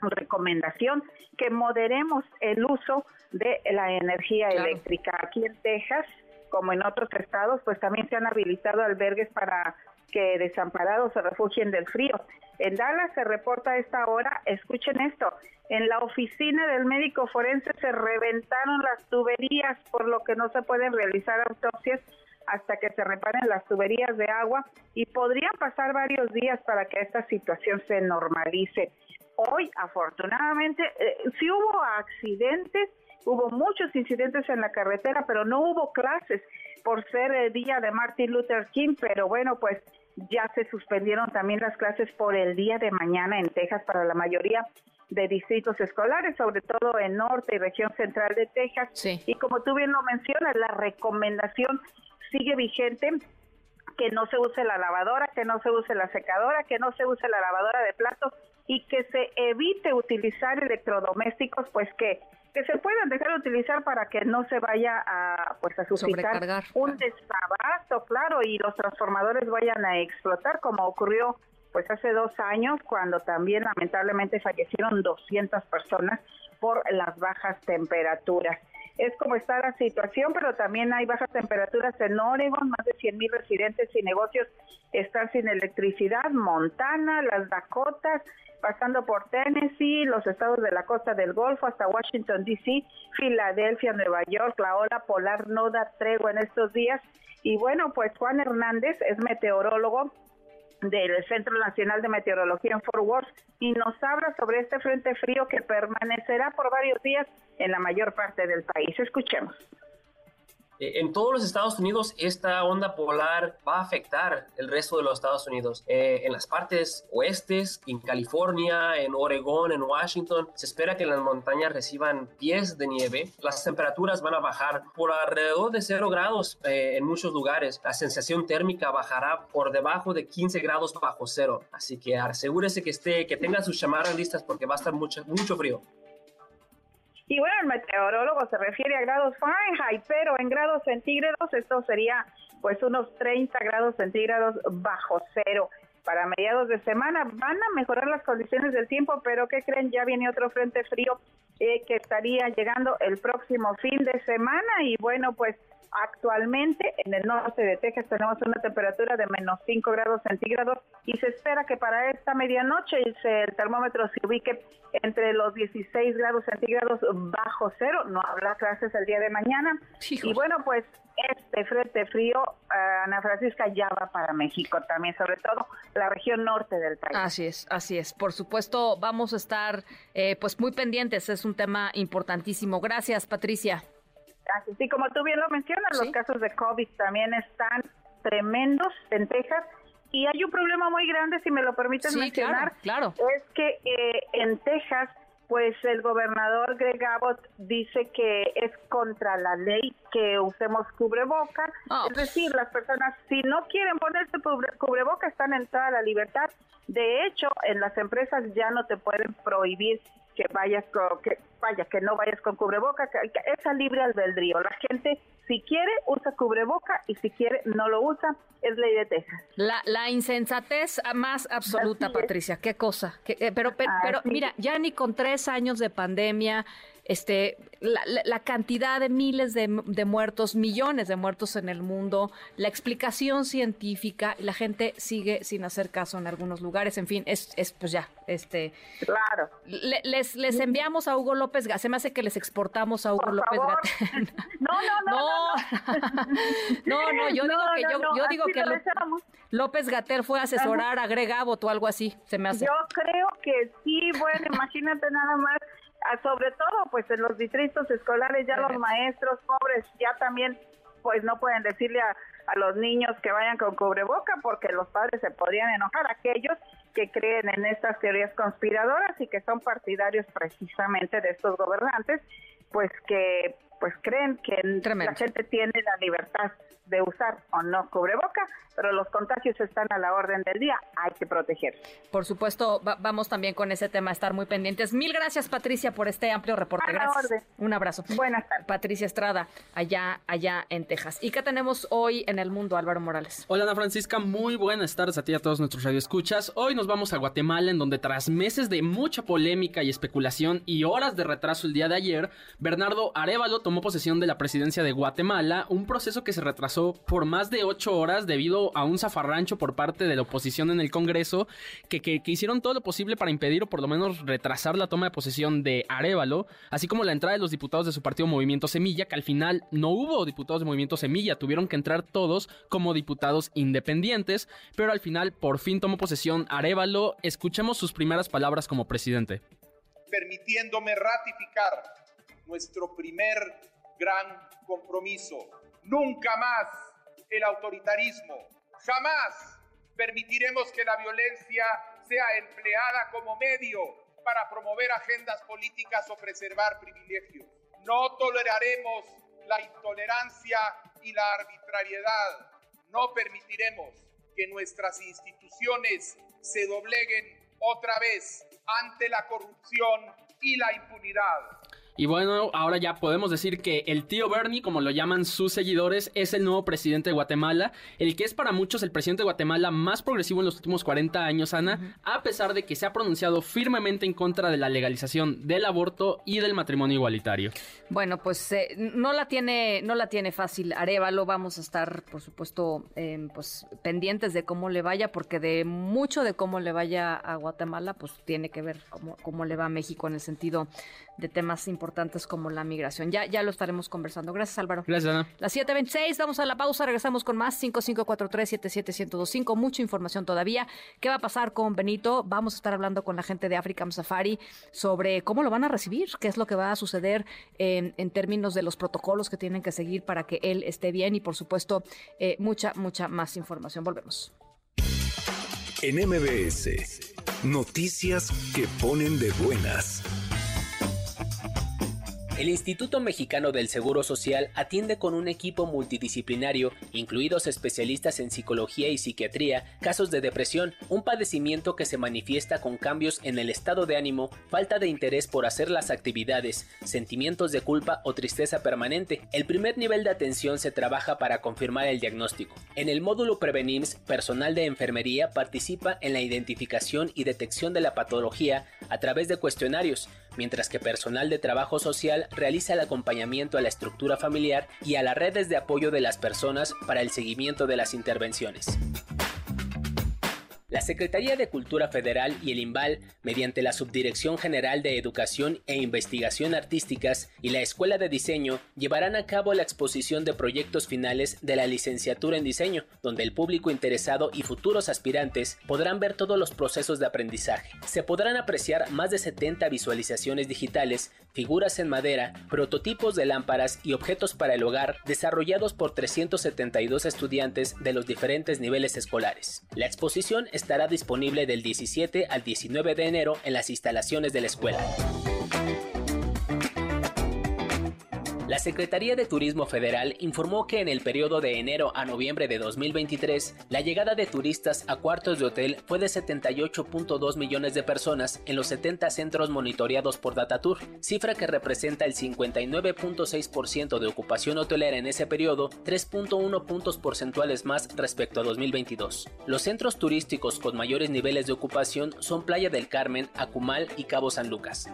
recomendación que moderemos el uso de la energía eléctrica. Aquí en Texas como en otros estados, pues también se han habilitado albergues para que desamparados se refugien del frío. En Dallas se reporta a esta hora, escuchen esto, en la oficina del médico forense se reventaron las tuberías, por lo que no se pueden realizar autopsias hasta que se reparen las tuberías de agua y podrían pasar varios días para que esta situación se normalice. Hoy, afortunadamente, eh, sí hubo accidentes, Hubo muchos incidentes en la carretera, pero no hubo clases por ser el día de Martin Luther King, pero bueno, pues ya se suspendieron también las clases por el día de mañana en Texas para la mayoría de distritos escolares, sobre todo en norte y región central de Texas. Y como tú bien lo mencionas, la recomendación sigue vigente que no se use la lavadora, que no se use la secadora, que no se use la lavadora de platos y que se evite utilizar electrodomésticos, pues que que se puedan dejar de utilizar para que no se vaya a pues a suscitar un desabasto, claro, y los transformadores vayan a explotar como ocurrió pues hace dos años cuando también lamentablemente fallecieron 200 personas por las bajas temperaturas. Es como está la situación, pero también hay bajas temperaturas en Oregon, más de 100 mil residentes y negocios están sin electricidad, Montana, las Dakotas, pasando por Tennessee, los estados de la costa del Golfo hasta Washington, D.C., Filadelfia, Nueva York, la ola polar no da tregua en estos días. Y bueno, pues Juan Hernández es meteorólogo del Centro Nacional de Meteorología en Fort Worth y nos habla sobre este frente frío que permanecerá por varios días en la mayor parte del país. Escuchemos. Eh, en todos los Estados Unidos esta onda polar va a afectar el resto de los Estados Unidos. Eh, en las partes oestes, en California, en Oregón, en Washington, se espera que las montañas reciban pies de nieve. Las temperaturas van a bajar por alrededor de 0 grados eh, en muchos lugares. La sensación térmica bajará por debajo de 15 grados bajo cero. Así que asegúrese que, esté, que tenga sus chamarras listas porque va a estar mucho, mucho frío. Y bueno, el meteorólogo se refiere a grados Fahrenheit, pero en grados centígrados esto sería pues unos 30 grados centígrados bajo cero. para mediados de semana. Van a mejorar las condiciones del tiempo, pero ¿qué creen? Ya viene otro frente frío eh, que estaría llegando el próximo fin de semana y bueno, pues Actualmente en el norte de Texas tenemos una temperatura de menos 5 grados centígrados y se espera que para esta medianoche el termómetro se ubique entre los 16 grados centígrados bajo cero. No habrá clases el día de mañana. Y bueno, pues este frente frío, eh, Ana Francisca, ya va para México también, sobre todo la región norte del país. Así es, así es. Por supuesto, vamos a estar eh, pues muy pendientes. Es un tema importantísimo. Gracias, Patricia. Así como tú bien lo mencionas, los casos de COVID también están tremendos en Texas. Y hay un problema muy grande, si me lo permites mencionar, claro, es que eh, en Texas, pues el gobernador Greg Abbott dice que es contra la ley que usemos cubreboca. Ah, es decir, las personas, si no quieren ponerse cubre- cubreboca, están en toda la libertad. De hecho, en las empresas ya no te pueden prohibir que vayas con, que vaya, que no vayas con cubreboca, que, que libre albedrío. La gente, si quiere, usa cubreboca y si quiere, no lo usa. Es ley de Texas. La, la insensatez más absoluta, Patricia. Qué cosa. Qué- eh, pero pero, pero mira, ya ni con tres años de pandemia, este, la, cantidad de miles de, de muertos, millones de muertos en el mundo, la explicación científica, la gente sigue sin hacer caso en algunos lugares. En fin, es, es pues ya, este. Claro. Le- les, les enviamos a Hugo López. Se me hace que les exportamos a Hugo López. Gatell. No, no, no, No, no, yo digo que yo, digo que. López Gatel fue a asesorar a Greg Abbott o algo así, se me hace. Yo creo que sí, bueno, imagínate nada más, sobre todo pues en los distritos escolares ya los maestros pobres ya también pues no pueden decirle a, a los niños que vayan con cubreboca porque los padres se podrían enojar, aquellos que creen en estas teorías conspiradoras y que son partidarios precisamente de estos gobernantes, pues que pues creen que la gente tiene la libertad de usar o no cubreboca, pero los contagios están a la orden del día, hay que protegerse. Por supuesto, va- vamos también con ese tema a estar muy pendientes. Mil gracias, Patricia, por este amplio reporte. A la Gracias. orden. Un abrazo. Buenas tardes. Patricia Estrada, allá, allá en Texas. ¿Y qué tenemos hoy en el mundo, Álvaro Morales? Hola Ana Francisca, muy buenas tardes a ti y a todos nuestros radioescuchas. Hoy nos vamos a Guatemala, en donde tras meses de mucha polémica y especulación y horas de retraso el día de ayer, Bernardo Arevalo tomó posesión de la presidencia de Guatemala, un proceso que se retrasó por más de ocho horas debido a un zafarrancho por parte de la oposición en el Congreso, que, que- que hicieron todo lo posible para impedir o por lo menos retrasar la toma de posesión de Arevalo, así como la entrada de los diputados de su partido Movimiento Semilla, que al final no hubo diputados de Movimiento Semilla, tuvieron que entrar todos como diputados independientes, pero al final por fin tomó posesión Arevalo. Escuchemos sus primeras palabras como presidente. permitiéndome ratificar nuestro primer gran compromiso. Nunca más el autoritarismo. Jamás permitiremos que la violencia sea empleada como medio para promover agendas políticas o preservar privilegios. No toleraremos la intolerancia y la arbitrariedad. No permitiremos que nuestras instituciones se dobleguen otra vez ante la corrupción y la impunidad. Y bueno, ahora ya podemos decir que el tío Bernie, como lo llaman sus seguidores, es el nuevo presidente de Guatemala, el que es para muchos el presidente de Guatemala más progresivo en los últimos 40 años, Ana, a pesar de que se ha pronunciado firmemente en contra de la legalización del aborto y del matrimonio igualitario. Bueno, pues eh, no la tiene, no la tiene fácil Arevalo. Vamos a estar, por supuesto, eh, pues pendientes de cómo le vaya, porque de mucho de cómo le vaya a Guatemala, pues tiene que ver cómo, cómo le va a México en el sentido de temas importantes como la migración. Ya, ya lo estaremos conversando. Gracias, Álvaro. Gracias, Ana. Las 7.26, vamos a la pausa, regresamos con más 5543-77125, mucha información todavía. ¿Qué va a pasar con Benito? Vamos a estar hablando con la gente de African Safari sobre cómo lo van a recibir, qué es lo que va a suceder en, en términos de los protocolos que tienen que seguir para que él esté bien y, por supuesto, eh, mucha, mucha más información. Volvemos. En MBS, noticias que ponen de buenas. El Instituto Mexicano del Seguro Social atiende con un equipo multidisciplinario, incluidos especialistas en psicología y psiquiatría, casos de depresión, un padecimiento que se manifiesta con cambios en el estado de ánimo, falta de interés por hacer las actividades, sentimientos de culpa o tristeza permanente. El primer nivel de atención se trabaja para confirmar el diagnóstico. En el módulo Prevenims, personal de enfermería participa en la identificación y detección de la patología a través de cuestionarios, mientras que personal de trabajo social realiza el acompañamiento a la estructura familiar y a las redes de apoyo de las personas para el seguimiento de las intervenciones. La Secretaría de Cultura Federal y el IMBAL, mediante la Subdirección General de Educación e Investigación Artísticas y la Escuela de Diseño, llevarán a cabo la exposición de proyectos finales de la licenciatura en diseño, donde el público interesado y futuros aspirantes podrán ver todos los procesos de aprendizaje. Se podrán apreciar más de 70 visualizaciones digitales, figuras en madera, prototipos de lámparas y objetos para el hogar desarrollados por 372 estudiantes de los diferentes niveles escolares. La exposición es estará disponible del 17 al 19 de enero en las instalaciones de la escuela. La Secretaría de Turismo Federal informó que en el periodo de enero a noviembre de 2023, la llegada de turistas a cuartos de hotel fue de 78.2 millones de personas en los 70 centros monitoreados por Datatour, cifra que representa el 59.6% de ocupación hotelera en ese periodo, 3.1 puntos porcentuales más respecto a 2022. Los centros turísticos con mayores niveles de ocupación son Playa del Carmen, Acumal y Cabo San Lucas.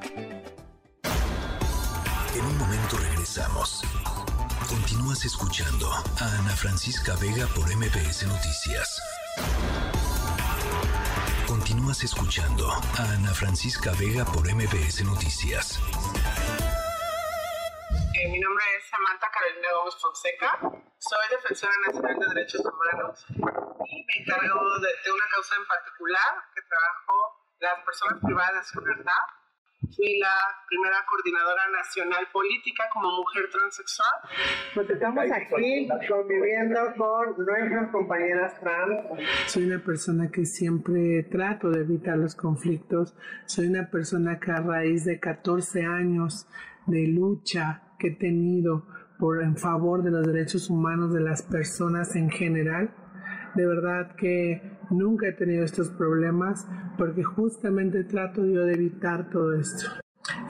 Continúas escuchando a Ana Francisca Vega por MPS Noticias. Continúas escuchando a Ana Francisca Vega por MPS Noticias. Eh, mi nombre es Samantha Carolina Gómez Fonseca. Soy defensora nacional de derechos humanos y me encargo de, de una causa en particular que trabajo las personas privadas de su libertad Fui la primera coordinadora nacional política como mujer transexual. Pues estamos aquí conviviendo con nuestras compañeras trans. Soy una persona que siempre trato de evitar los conflictos. Soy una persona que a raíz de 14 años de lucha que he tenido por en favor de los derechos humanos de las personas en general, de verdad que nunca he tenido estos problemas porque justamente trato yo de evitar todo esto.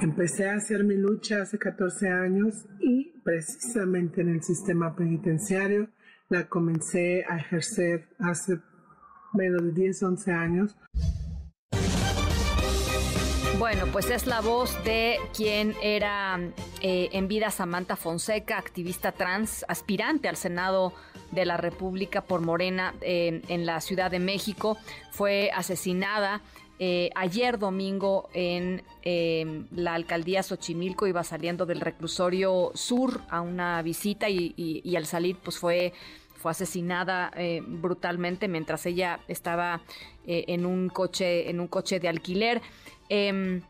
Empecé a hacer mi lucha hace 14 años y precisamente en el sistema penitenciario la comencé a ejercer hace menos de 10, 11 años. Bueno, pues es la voz de quien era eh, en vida Samantha Fonseca, activista trans, aspirante al Senado de la República por Morena en la Ciudad de México. Fue asesinada eh, ayer domingo en em, la alcaldía Xochimilco iba saliendo del reclusorio sur a una visita y, al salir pues fue fue asesinada eh, brutalmente mientras ella estaba eh, en un coche en un coche de alquiler em,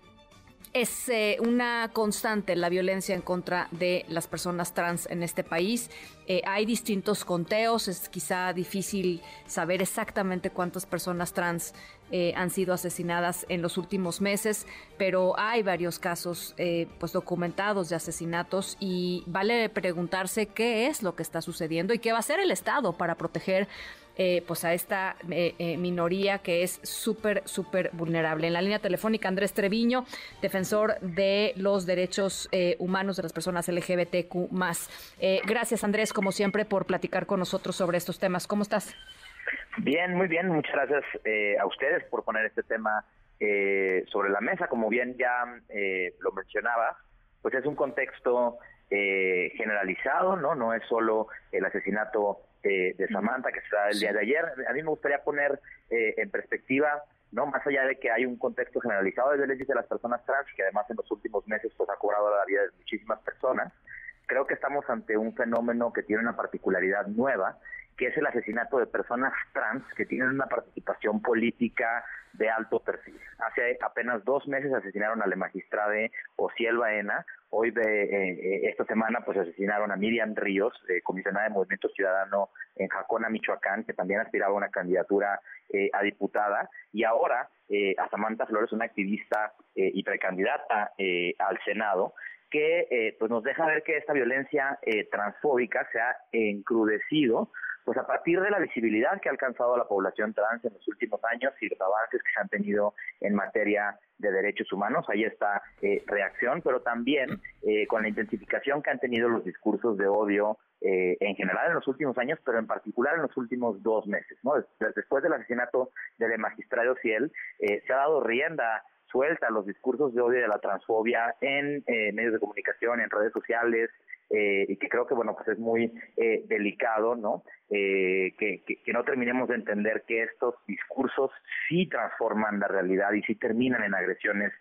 es eh, una constante la violencia en contra de las personas trans en este país. Eh, hay distintos conteos, es quizá difícil saber exactamente cuántas personas trans eh, han sido asesinadas en los últimos meses, pero hay varios casos pues documentados de asesinatos y vale preguntarse qué es lo que está sucediendo y qué va a hacer el Estado para proteger eh, pues a esta eh, eh, minoría que es súper, súper vulnerable. En la línea telefónica, Andrés Treviño, defensor de los derechos humanos de las personas LGBTQ. gracias, Andrés, como siempre, por platicar con nosotros sobre estos temas. ¿Cómo estás? Bien, muy bien. Muchas gracias a ustedes por poner este tema sobre la mesa. Como bien ya lo mencionaba, pues es un contexto generalizado, ¿no? No es solo el asesinato eh, de Samantha que se da el día de ayer. A mí me gustaría poner eh, en perspectiva, no más allá de que hay un contexto generalizado de violencia de las personas trans, que además en los últimos meses pues, ha cobrado la vida de muchísimas personas, creo que estamos ante un fenómeno que tiene una particularidad nueva, que es el asesinato de personas trans que tienen una participación política de alto perfil. Hace apenas dos meses asesinaron a la magistrada Ociel Baena, Hoy de eh, eh, esta semana pues asesinaron a Miriam Ríos, eh, comisionada de Movimiento Ciudadano en Jacona, Michoacán, que también aspiraba a una candidatura a diputada, y ahora a Samantha Flores, una activista y precandidata al Senado, que eh, pues nos deja ver que esta violencia eh, transfóbica se ha encrudecido pues a partir de la visibilidad que ha alcanzado la población trans en los últimos años y los avances que se han tenido en materia de derechos humanos, ahí está eh, reacción, pero también eh, con la intensificación que han tenido los discursos de odio eh, en general en los últimos años, pero en particular en los últimos dos meses. ¿no? Después del asesinato del magistrado Ciel, se ha dado rienda suelta a los discursos de odio y de la transfobia en medios de comunicación, en redes sociales, eh, y que creo que bueno pues es muy eh, delicado no eh, que, que, no terminemos de entender que estos discursos sí transforman la realidad y sí terminan en agresiones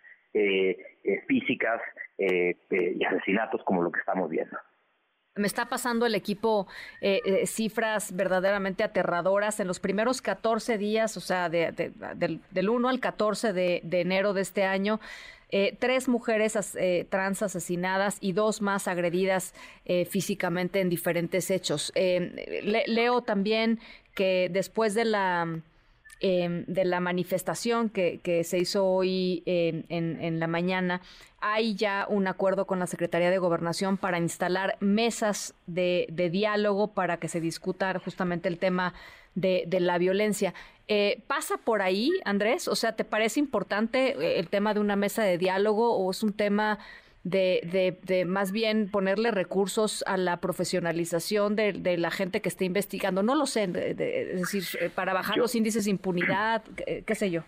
físicas y asesinatos como lo que estamos viendo me está pasando el equipo cifras verdaderamente aterradoras. En los primeros 14 días, o sea, de, del, del 1 al 14 de, enero de este año, eh, tres mujeres eh, trans asesinadas y dos más agredidas eh, físicamente en diferentes hechos. leo también que después de la em, de la manifestación que, se hizo hoy em, en, la mañana, hay ya un acuerdo con la Secretaría de Gobernación para instalar mesas de, de diálogo para que se discuta justamente el tema de, de la violencia. Eh, ¿Pasa por ahí, Andrés? O sea, ¿te parece importante eh, el tema de una mesa de diálogo o es un tema de, de, más bien ponerle recursos a la profesionalización de, la gente que esté investigando? No lo sé, es decir, eh, para bajar los índices de impunidad, qué, sé yo.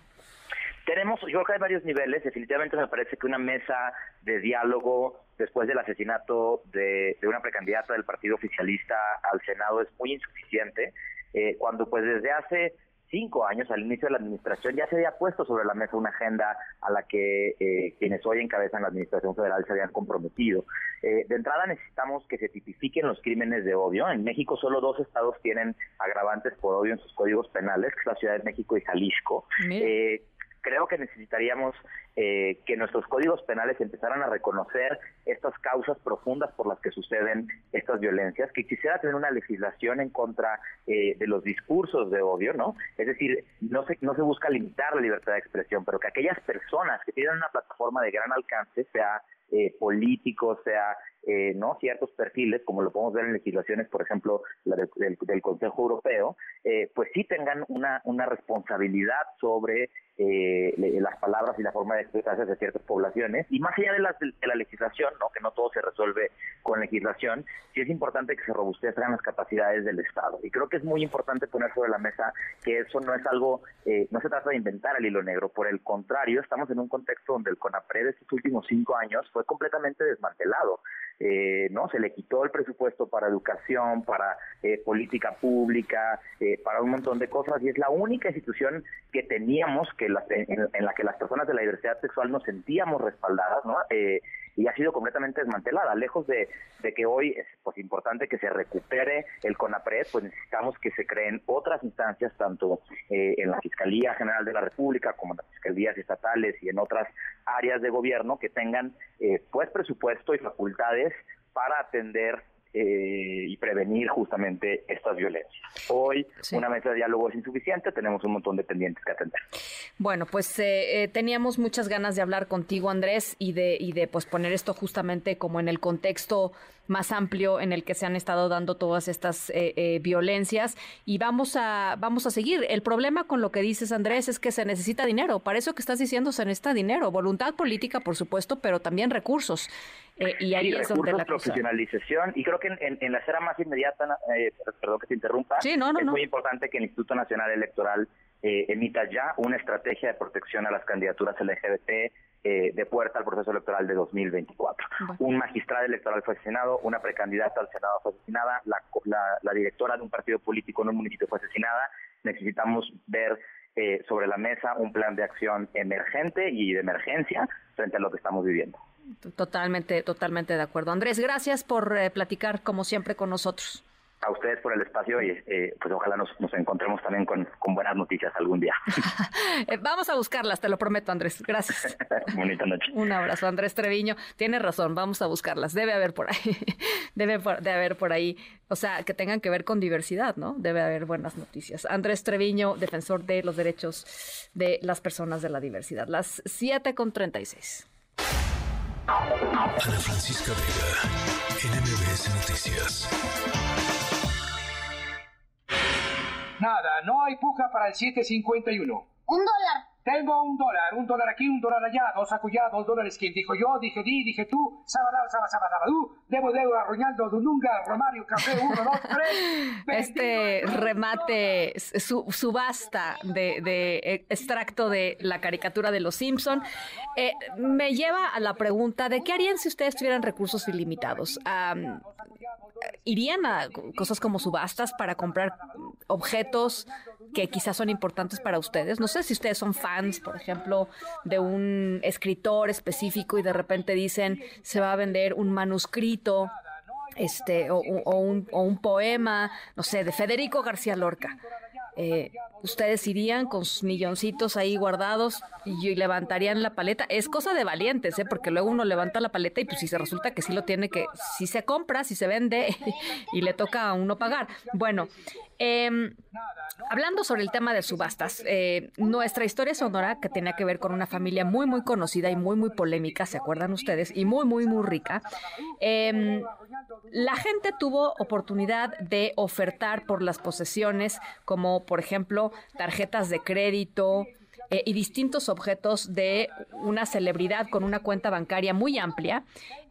Tenemos, yo creo que hay varios niveles. Definitivamente me parece que una mesa de diálogo después del asesinato de, de una precandidata del partido oficialista al Senado es muy insuficiente. Eh, cuando pues desde hace cinco años, al inicio de la administración, ya se había puesto sobre la mesa una agenda a la que eh, quienes hoy encabezan la administración federal se habían comprometido. Eh, de entrada necesitamos que se tipifiquen los crímenes de odio. En México solo dos estados tienen agravantes por odio en sus códigos penales, que es la Ciudad de México y Jalisco. Eh, creo que necesitaríamos eh, que nuestros códigos penales empezaran a reconocer estas causas profundas por las que suceden estas violencias, que quisiera tener una legislación en contra eh, de los discursos de odio, ¿no? Es decir, no se, no se busca limitar la libertad de expresión, pero que aquellas personas que tienen una plataforma de gran alcance, sea eh, políticos, sea eh, no ciertos perfiles, como lo podemos ver en legislaciones, por ejemplo, la del, Consejo Europeo, eh, pues sí tengan una, una responsabilidad sobre eh, las palabras y la forma de expresarse de ciertas poblaciones. Y más allá de la, de, la legislación, ¿no? que no todo se resuelve con legislación, sí es importante que se robustezcan las capacidades del Estado. Y creo que es muy importante poner sobre la mesa que eso no es algo, eh, no se trata de inventar el hilo negro. Por el contrario, estamos en un contexto donde el CONAPRED estos últimos cinco años fue completamente desmantelado eh, no se le quitó el presupuesto para educación, para eh, política pública, eh, para un montón de cosas y es la única institución que teníamos que en, en, la que las personas de la diversidad sexual nos sentíamos respaldadas, ¿no? Y ha sido completamente desmantelada. Lejos de, que hoy es pues importante que se recupere el CONAPRED, pues necesitamos que se creen otras instancias, tanto eh, en la Fiscalía General de la República como en las fiscalías estatales y en otras áreas de gobierno que tengan eh, pues presupuesto y facultades para atender eh, y prevenir justamente estas violencias. Hoy una mesa de diálogo es insuficiente, tenemos un montón de pendientes que atender. Bueno, pues eh, eh, teníamos muchas ganas de hablar contigo, Andrés, y de, y de pues poner esto justamente como en el contexto más amplio en el que se han estado dando todas estas eh, eh, violencias y vamos a vamos a seguir. El problema con lo que dices, Andrés, es que se necesita dinero. Para eso que estás diciendo se necesita dinero, voluntad política, por supuesto, pero también recursos. Eh, y ahí es donde la profesionalización y creo que en, la esfera más inmediata, perdón que te interrumpa, es muy importante que el Instituto Nacional Electoral emita ya una estrategia de protección a las candidaturas LGBT eh, de puerta al proceso electoral de 2024. Un magistrado electoral fue asesinado, una precandidata al Senado fue asesinada, la, directora de un partido político en un municipio fue asesinada. Necesitamos ver eh, sobre la mesa un plan de acción emergente y de emergencia frente a lo que estamos viviendo. Totalmente, totalmente de acuerdo. Andrés, gracias por eh, platicar como siempre con nosotros a ustedes por el espacio y eh, pues ojalá nos, encontremos también con, buenas noticias algún día. Eh, vamos a buscarlas, te lo prometo, Andrés. Gracias. Bonita noche. Un abrazo, Andrés Treviño. Tienes razón, vamos a buscarlas. Debe haber por ahí, debe de haber por ahí, o sea, que tengan que ver con diversidad, ¿no? Debe haber buenas noticias. Andrés Treviño, defensor de los derechos de las personas de la diversidad. Las 7 con 36. Ana Francisca Vega, NMBS Noticias. Nada, no hay puja para el 751. Un dólar. Tengo un dólar, un dólar aquí, un dólar allá, dos acullá, dos dólares. ¿Quién dijo yo? Dije di, dije tú, sabadaba, sabadabadú, debo, debo, arruñando, dununga, romario, café, uno, dos, tres. Este remate, su, subasta de, de, extracto de la caricatura de Los Simpson, eh, me lleva a la pregunta de qué harían si ustedes tuvieran recursos ilimitados. Um, ¿Irían a cosas como subastas para comprar objetos que quizás son importantes para ustedes? No sé si ustedes son fans, por ejemplo, de un escritor específico y de repente dicen se va a vender un manuscrito este o, un, o un poema, no sé, de Federico García Lorca. Eh, ustedes irían con sus milloncitos ahí guardados y, levantarían la paleta. Es cosa de valientes, ¿eh? porque luego uno levanta la paleta y pues si se resulta que sí lo tiene que, si se compra, si se vende y le toca a uno pagar. Bueno, eh, hablando sobre el tema de subastas, eh, nuestra historia sonora que tenía que ver con una familia muy, muy conocida y muy, muy polémica, ¿se acuerdan ustedes? Y muy, muy, muy rica. Eh, la gente tuvo oportunidad de ofertar por las posesiones, como por ejemplo tarjetas de crédito, eh, y distintos objetos de una celebridad con una cuenta bancaria muy amplia.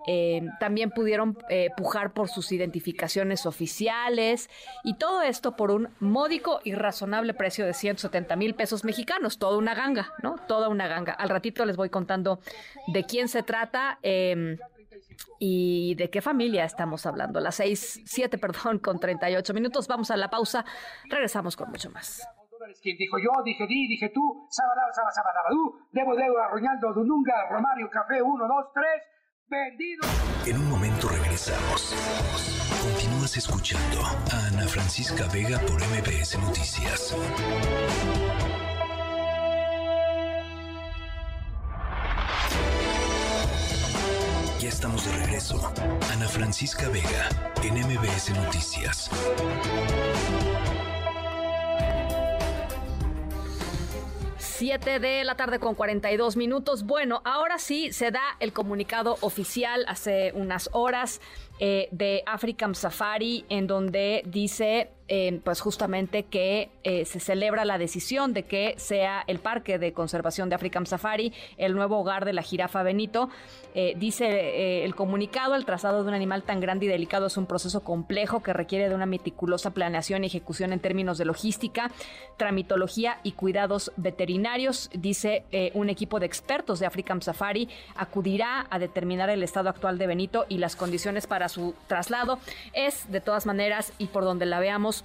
Eh, también pudieron eh, pujar por sus identificaciones oficiales y todo esto por un módico y razonable precio de 170 mil pesos mexicanos. Toda una ganga, ¿no? Toda una ganga. Al ratito les voy contando de quién se trata. Em, ¿Y de qué familia estamos hablando? Las seis, siete, perdón, con 38 minutos. Vamos a la pausa. Regresamos con mucho más. ¿Quién dijo yo? Dije di, dije tú, sabadaba, sabadabadú, debo, debo, arruñando, dununga, romario, café, uno, dos, tres, vendido. En un momento regresamos. Continúas escuchando a Ana Francisca Vega por MBS Noticias. Ya estamos de regreso. Ana Francisca Vega en MBS Noticias. Siete de la tarde con 42 minutos. Bueno, ahora sí se da el comunicado oficial hace unas horas eh, de African Safari en donde dice eh, pues justamente que eh, se celebra la decisión de que sea el Parque de Conservación de African Safari el nuevo hogar de la jirafa Benito. Eh, dice el comunicado, el trazado de un animal tan grande y delicado es un proceso complejo que requiere de una meticulosa planeación y ejecución en términos de logística, tramitología y cuidados veterinarios. Dice un equipo de expertos de African Safari acudirá a determinar el estado actual de Benito y las condiciones para su traslado. Es de todas maneras y por donde la veamos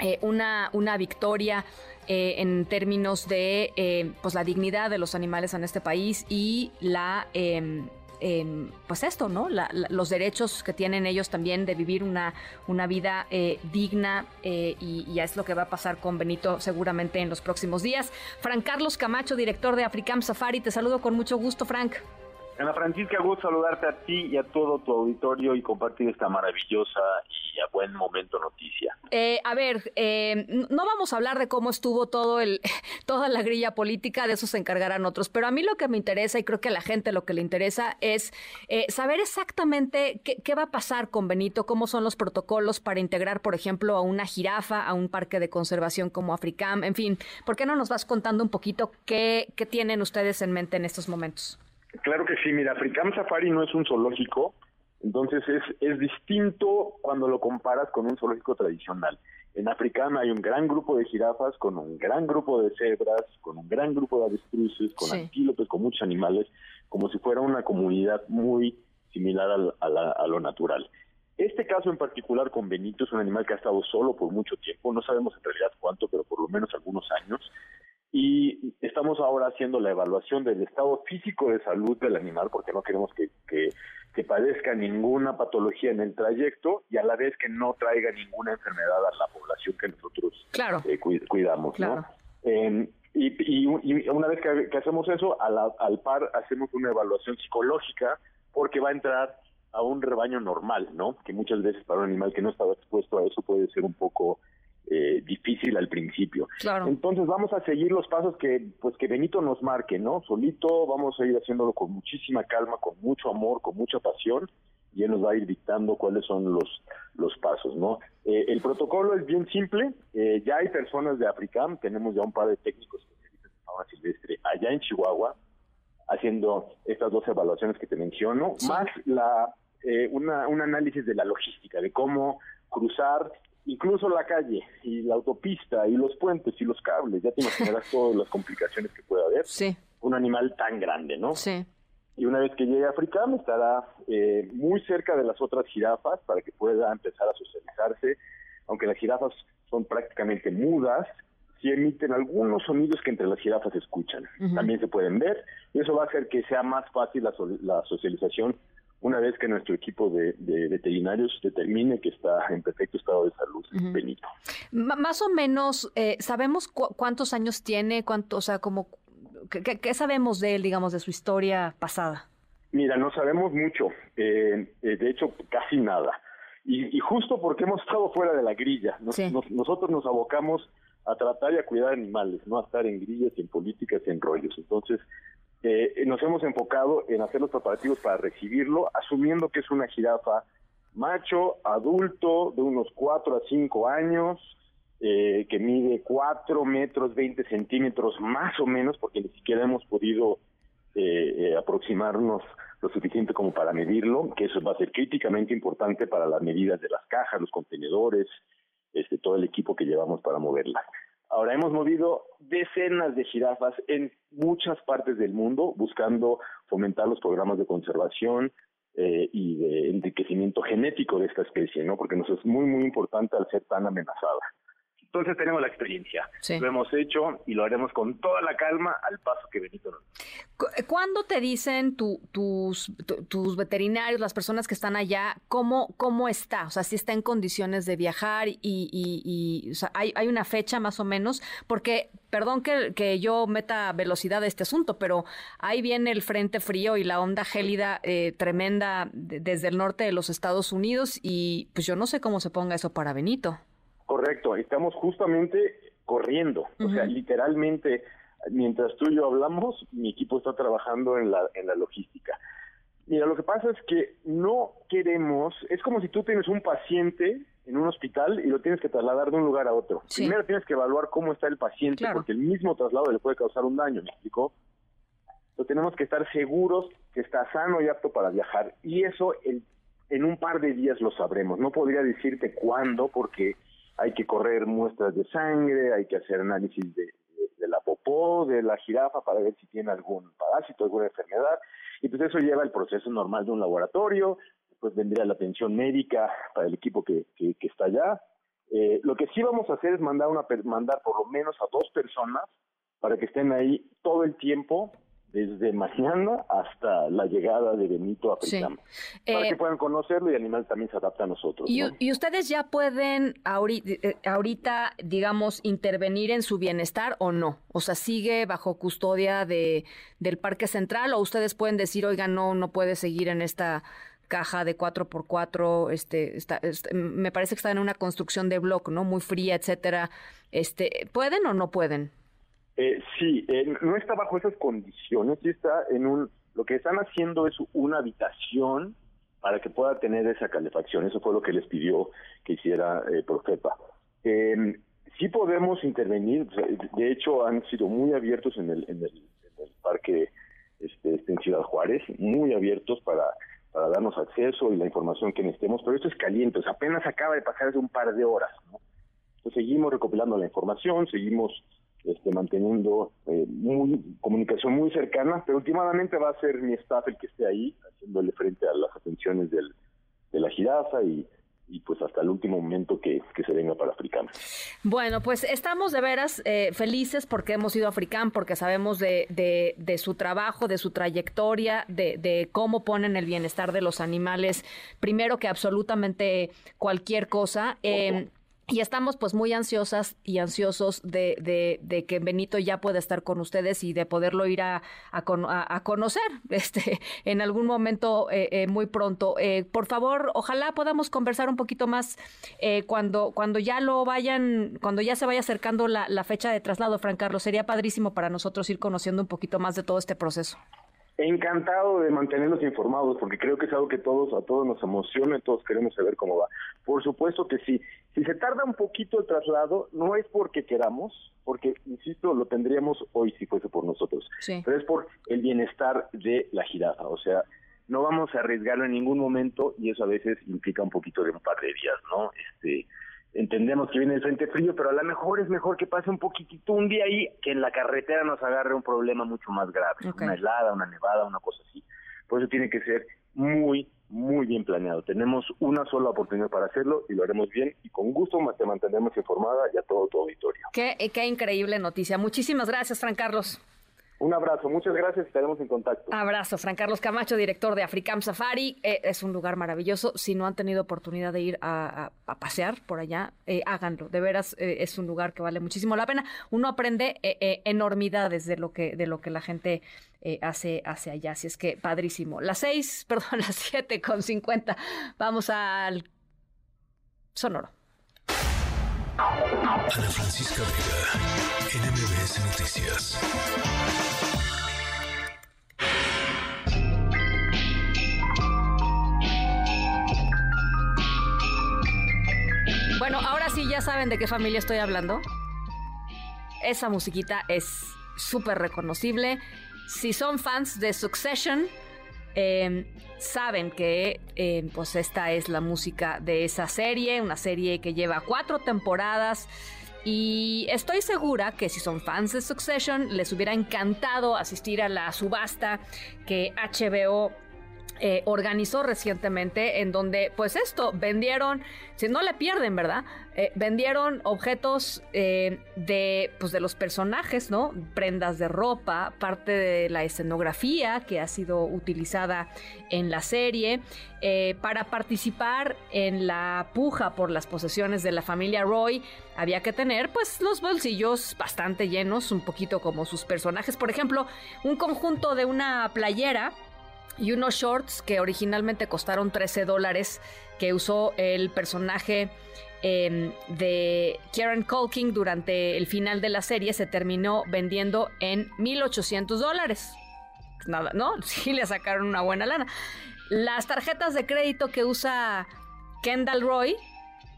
eh, una, una victoria eh, en términos de eh, pues la dignidad de los animales en este país y la em, em, pues esto, ¿no? los derechos que tienen ellos también de vivir una, una vida digna y, ya es lo que va a pasar con Benito seguramente en los próximos días. Frank Carlos Camacho, director de Africam Safari, te saludo con mucho gusto, Frank. Ana Francisca, gusto saludarte a ti y a todo tu auditorio y compartir esta maravillosa y a buen momento noticia. Eh, a ver, eh, no vamos a hablar de cómo estuvo todo el, toda la grilla política, de eso se encargarán otros, pero a mí lo que me interesa y creo que a la gente lo que le interesa es eh, saber exactamente qué, va a pasar con Benito, cómo son los protocolos para integrar, por ejemplo, a una jirafa, a un parque de conservación como Africam, en fin, ¿por qué no nos vas contando un poquito qué tienen ustedes en mente en estos momentos? Claro que sí, mira, Africam Safari no es un zoológico, entonces es, es distinto cuando lo comparas con un zoológico tradicional. En Africam hay un gran grupo de jirafas, con un gran grupo de cebras, con un gran grupo de avestruces, con antílopes, con muchos animales, como si fuera una comunidad muy similar a, a lo natural. Este caso en particular con Benito es un animal que ha estado solo por mucho tiempo, no sabemos en realidad cuánto, pero por lo menos algunos años, y estamos ahora haciendo la evaluación del estado físico de salud del animal porque no queremos que, que, padezca ninguna patología en el trayecto y a la vez que no traiga ninguna enfermedad a la población que nosotros eh, cuidamos. ¿no? Em, y, y, una vez que, hacemos eso, al, al par hacemos una evaluación psicológica porque va a entrar a un rebaño normal, ¿no? Que muchas veces para un animal que no estaba expuesto a eso puede ser un poco eh, difícil al principio. Claro. Entonces vamos a seguir los pasos que pues que Benito nos marque, ¿no? Solito vamos a ir haciéndolo con muchísima calma, con mucho amor, con mucha pasión y él nos va a ir dictando cuáles son los los pasos, ¿no? Eh, el protocolo es bien simple. eh, ya hay personas de Africam, tenemos ya un par de técnicos especialistas en fauna silvestre allá en Chihuahua haciendo estas dos evaluaciones que te menciono, más la eh, una, un análisis de la logística, de cómo cruzar incluso la calle y la autopista y los puentes y los cables, ya te imaginarás todas las complicaciones que puede haber. Sí. Un animal tan grande, ¿no? Sí. Y una vez que llegue a Africam estará eh, muy cerca de las otras jirafas para que pueda empezar a socializarse, aunque las jirafas son prácticamente mudas, sí emiten algunos sonidos que entre las jirafas escuchan. También se pueden ver y eso va a hacer que sea más fácil la, so- la socialización una vez que nuestro equipo de, de veterinarios determine que está en perfecto estado de salud. Benito. Más o menos, eh, ¿sabemos cu- cuántos años tiene? Cuánto, o sea, como, ¿qué, sabemos de él, digamos, de su historia pasada? Mira, no sabemos mucho, eh, eh, de hecho casi nada. Y, y justo porque hemos estado fuera de la grilla, nos- nos- nosotros nos abocamos a tratar y a cuidar animales, no a estar en grillas, en políticas, en rollos. Entonces, eh, nos hemos enfocado en hacer los preparativos para recibirlo, asumiendo que es una jirafa macho, adulto, de unos 4 a 5 años, eh, que mide 4 metros 20 centímetros más o menos, porque ni siquiera hemos podido eh, eh, aproximarnos lo suficiente como para medirlo, que eso va a ser críticamente importante para las medidas de las cajas, los contenedores, este, todo el equipo que llevamos para moverla. Ahora hemos movido decenas de jirafas en muchas partes del mundo buscando fomentar los programas de conservación eh, y de enriquecimiento genético de esta especie, ¿no? Porque nos es muy muy importante al ser tan amenazada. Entonces tenemos la experiencia, lo hemos hecho y lo haremos con toda la calma al paso que Benito nos Cu- ¿Cuándo te dicen tu- tus, tu- tus veterinarios, las personas que están allá, cómo, cómo está? O sea, si está en condiciones de viajar y, y- y, o sea, hay, hay una fecha más o menos, porque, perdón que, que yo meta velocidad a este asunto, pero ahí viene el frente frío y la onda gélida eh, tremenda de- desde el norte de los Estados Unidos y pues yo no sé cómo se ponga eso para Benito. Correcto, estamos justamente corriendo, o sea, literalmente, mientras tú y yo hablamos, mi equipo está trabajando en la, en la logística. Mira, lo que pasa es que no queremos, es como si tú tienes un paciente en un hospital y lo tienes que trasladar de un lugar a otro. Sí. Primero tienes que evaluar cómo está el paciente, Claro. porque el mismo traslado le puede causar un daño, ¿me explicó? Entonces tenemos que estar seguros que está sano y apto para viajar. Y eso el- en un par de días lo sabremos. No podría decirte cuándo porque hay que correr muestras de sangre, hay que hacer análisis de, de- de la popó, de la jirafa para ver si tiene algún parásito, alguna enfermedad. Y pues eso lleva el proceso normal de un laboratorio, después vendría la atención médica para el equipo que, que- que está allá. Eh, lo que sí vamos a hacer es mandar, una, mandar por lo menos a dos personas para que estén ahí todo el tiempo, desde mañana hasta la llegada de Benito a Sí. Fricam, para Eh, que puedan conocerlo y el animal también se adapta a nosotros. Y, ¿no? y ustedes ya pueden ahorita, ahorita, digamos, intervenir en su bienestar o no? O sea, ¿sigue bajo custodia de, del Parque Central o ustedes pueden decir, oiga, no, no puede seguir en esta caja de 4x4, este, está, este, me parece que está en una construcción de bloque, ¿no? Muy fría, etcétera. Este, ¿Pueden o no pueden? Eh, sí, eh, no está bajo esas condiciones, sí está en un, lo que están haciendo es una habitación para que pueda tener esa calefacción, eso fue lo que les pidió que hiciera eh, Profepa. Eh, sí podemos intervenir, de hecho han sido muy abiertos en el, en el, en el parque este, este, en Ciudad Juárez, muy abiertos para, para darnos acceso y la información que necesitemos, pero esto es caliente, o sea, apenas acaba de pasar hace un par de horas, ¿no? Entonces seguimos recopilando la información, seguimos este, manteniendo eh, muy, comunicación muy cercana, pero últimamente va a ser mi staff el que esté ahí, haciéndole frente a las atenciones del, de la jirafa y, y pues hasta el último momento que, que se venga para Africano. Bueno, pues estamos de veras eh, felices porque hemos ido a Africam, porque sabemos de, de, de su trabajo, de su trayectoria, de, de cómo ponen el bienestar de los animales, primero que absolutamente cualquier cosa. Eh, y estamos pues muy ansiosas y ansiosos de, de, de, que Benito ya pueda estar con ustedes y de poderlo ir a, a, a conocer este, en algún momento eh, eh, muy pronto. Eh, por favor, ojalá podamos conversar un poquito más eh, cuando, cuando ya lo vayan, cuando ya se vaya acercando la, la fecha de traslado, Fran Carlos. Sería padrísimo para nosotros ir conociendo un poquito más de todo este proceso. Encantado de mantenerlos informados porque creo que es algo que todos a todos nos emociona, todos queremos saber cómo va. Por supuesto que sí. Si se tarda un poquito el traslado, no es porque queramos, porque insisto, lo tendríamos hoy si fuese por nosotros. Sí. Pero es por el bienestar de la jirafa, o sea, no vamos a arriesgarlo en ningún momento y eso a veces implica un poquito de un par de días, ¿no? Este, entendemos que viene el frente frío, pero a lo mejor es mejor que pase un poquitito un día ahí que en la carretera nos agarre un problema mucho más grave, Okay. una helada, una nevada, una cosa así. Por eso tiene que ser muy, muy bien planeado. Tenemos una sola oportunidad para hacerlo y lo haremos bien y con gusto te mantendremos informada y a todo tu auditorio. Qué, qué increíble noticia. Muchísimas gracias, Fran Carlos. Un abrazo, muchas gracias y estaremos en contacto. Abrazo, Fran Carlos Camacho, director de Africam Safari. Eh, es un lugar maravilloso. Si no han tenido oportunidad de ir a, pasear por allá, eh, háganlo. De veras, eh, es un lugar que vale muchísimo la pena. Uno aprende enormidades de lo que, de lo que la gente hace, hace allá. Así es que padrísimo. Las seis, perdón, las siete con cincuenta. Vamos al sonoro. Ana Francisca Vega, NMBS Noticias. Bueno, ahora sí ya saben de qué familia estoy hablando. Esa musiquita es súper reconocible. Si son fans de Succession, eh, saben que eh, pues esta es la música de esa serie, una serie que lleva cuatro temporadas. Y estoy segura que si son fans de Succession, les hubiera encantado asistir a la subasta que HBO eh, organizó recientemente en donde pues esto vendieron si no le pierden verdad Eh, vendieron objetos eh, de pues de los personajes no prendas de ropa parte de la escenografía que ha sido utilizada en la serie eh, para participar en la puja por las posesiones de la familia Roy había que tener pues los bolsillos bastante llenos un poquito como sus personajes. Por ejemplo un conjunto de una playera y unos shorts que originalmente costaron 13 dólares que usó el personaje eh, de Kieran Culkin durante el final de la serie se terminó vendiendo en 1800 dólares. Nada, ¿no? Sí le sacaron una buena lana. Las tarjetas de crédito que usa Kendall Roy,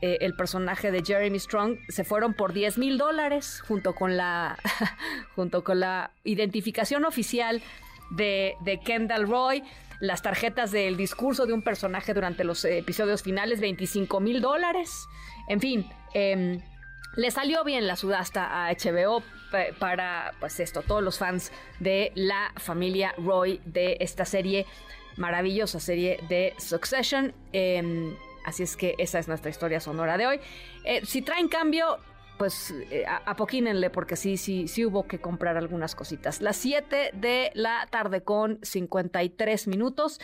eh, el personaje de Jeremy Strong, se fueron por 10 mil dólares junto con la junto con la identificación oficial de, Kendall Roy, las tarjetas del discurso de un personaje durante los eh, episodios finales, 25 mil dólares. En fin, em, le salió bien la subasta a HBO pa- para, pues esto, todos los fans de la familia Roy de esta serie, maravillosa serie de Succession. Em, así es que esa es nuestra historia sonora de hoy. Eh, si traen cambio, pues eh, apoquínenle porque sí, sí, sí hubo que comprar algunas cositas. Las 7 de la tarde con 53 minutos.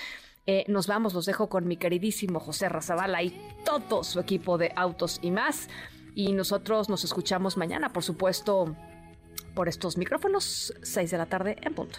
Eh, nos vamos, los dejo con mi queridísimo José Razabala y todo su equipo de autos y más. Y nosotros nos escuchamos mañana, por supuesto, por estos micrófonos, 6 de la tarde en punto.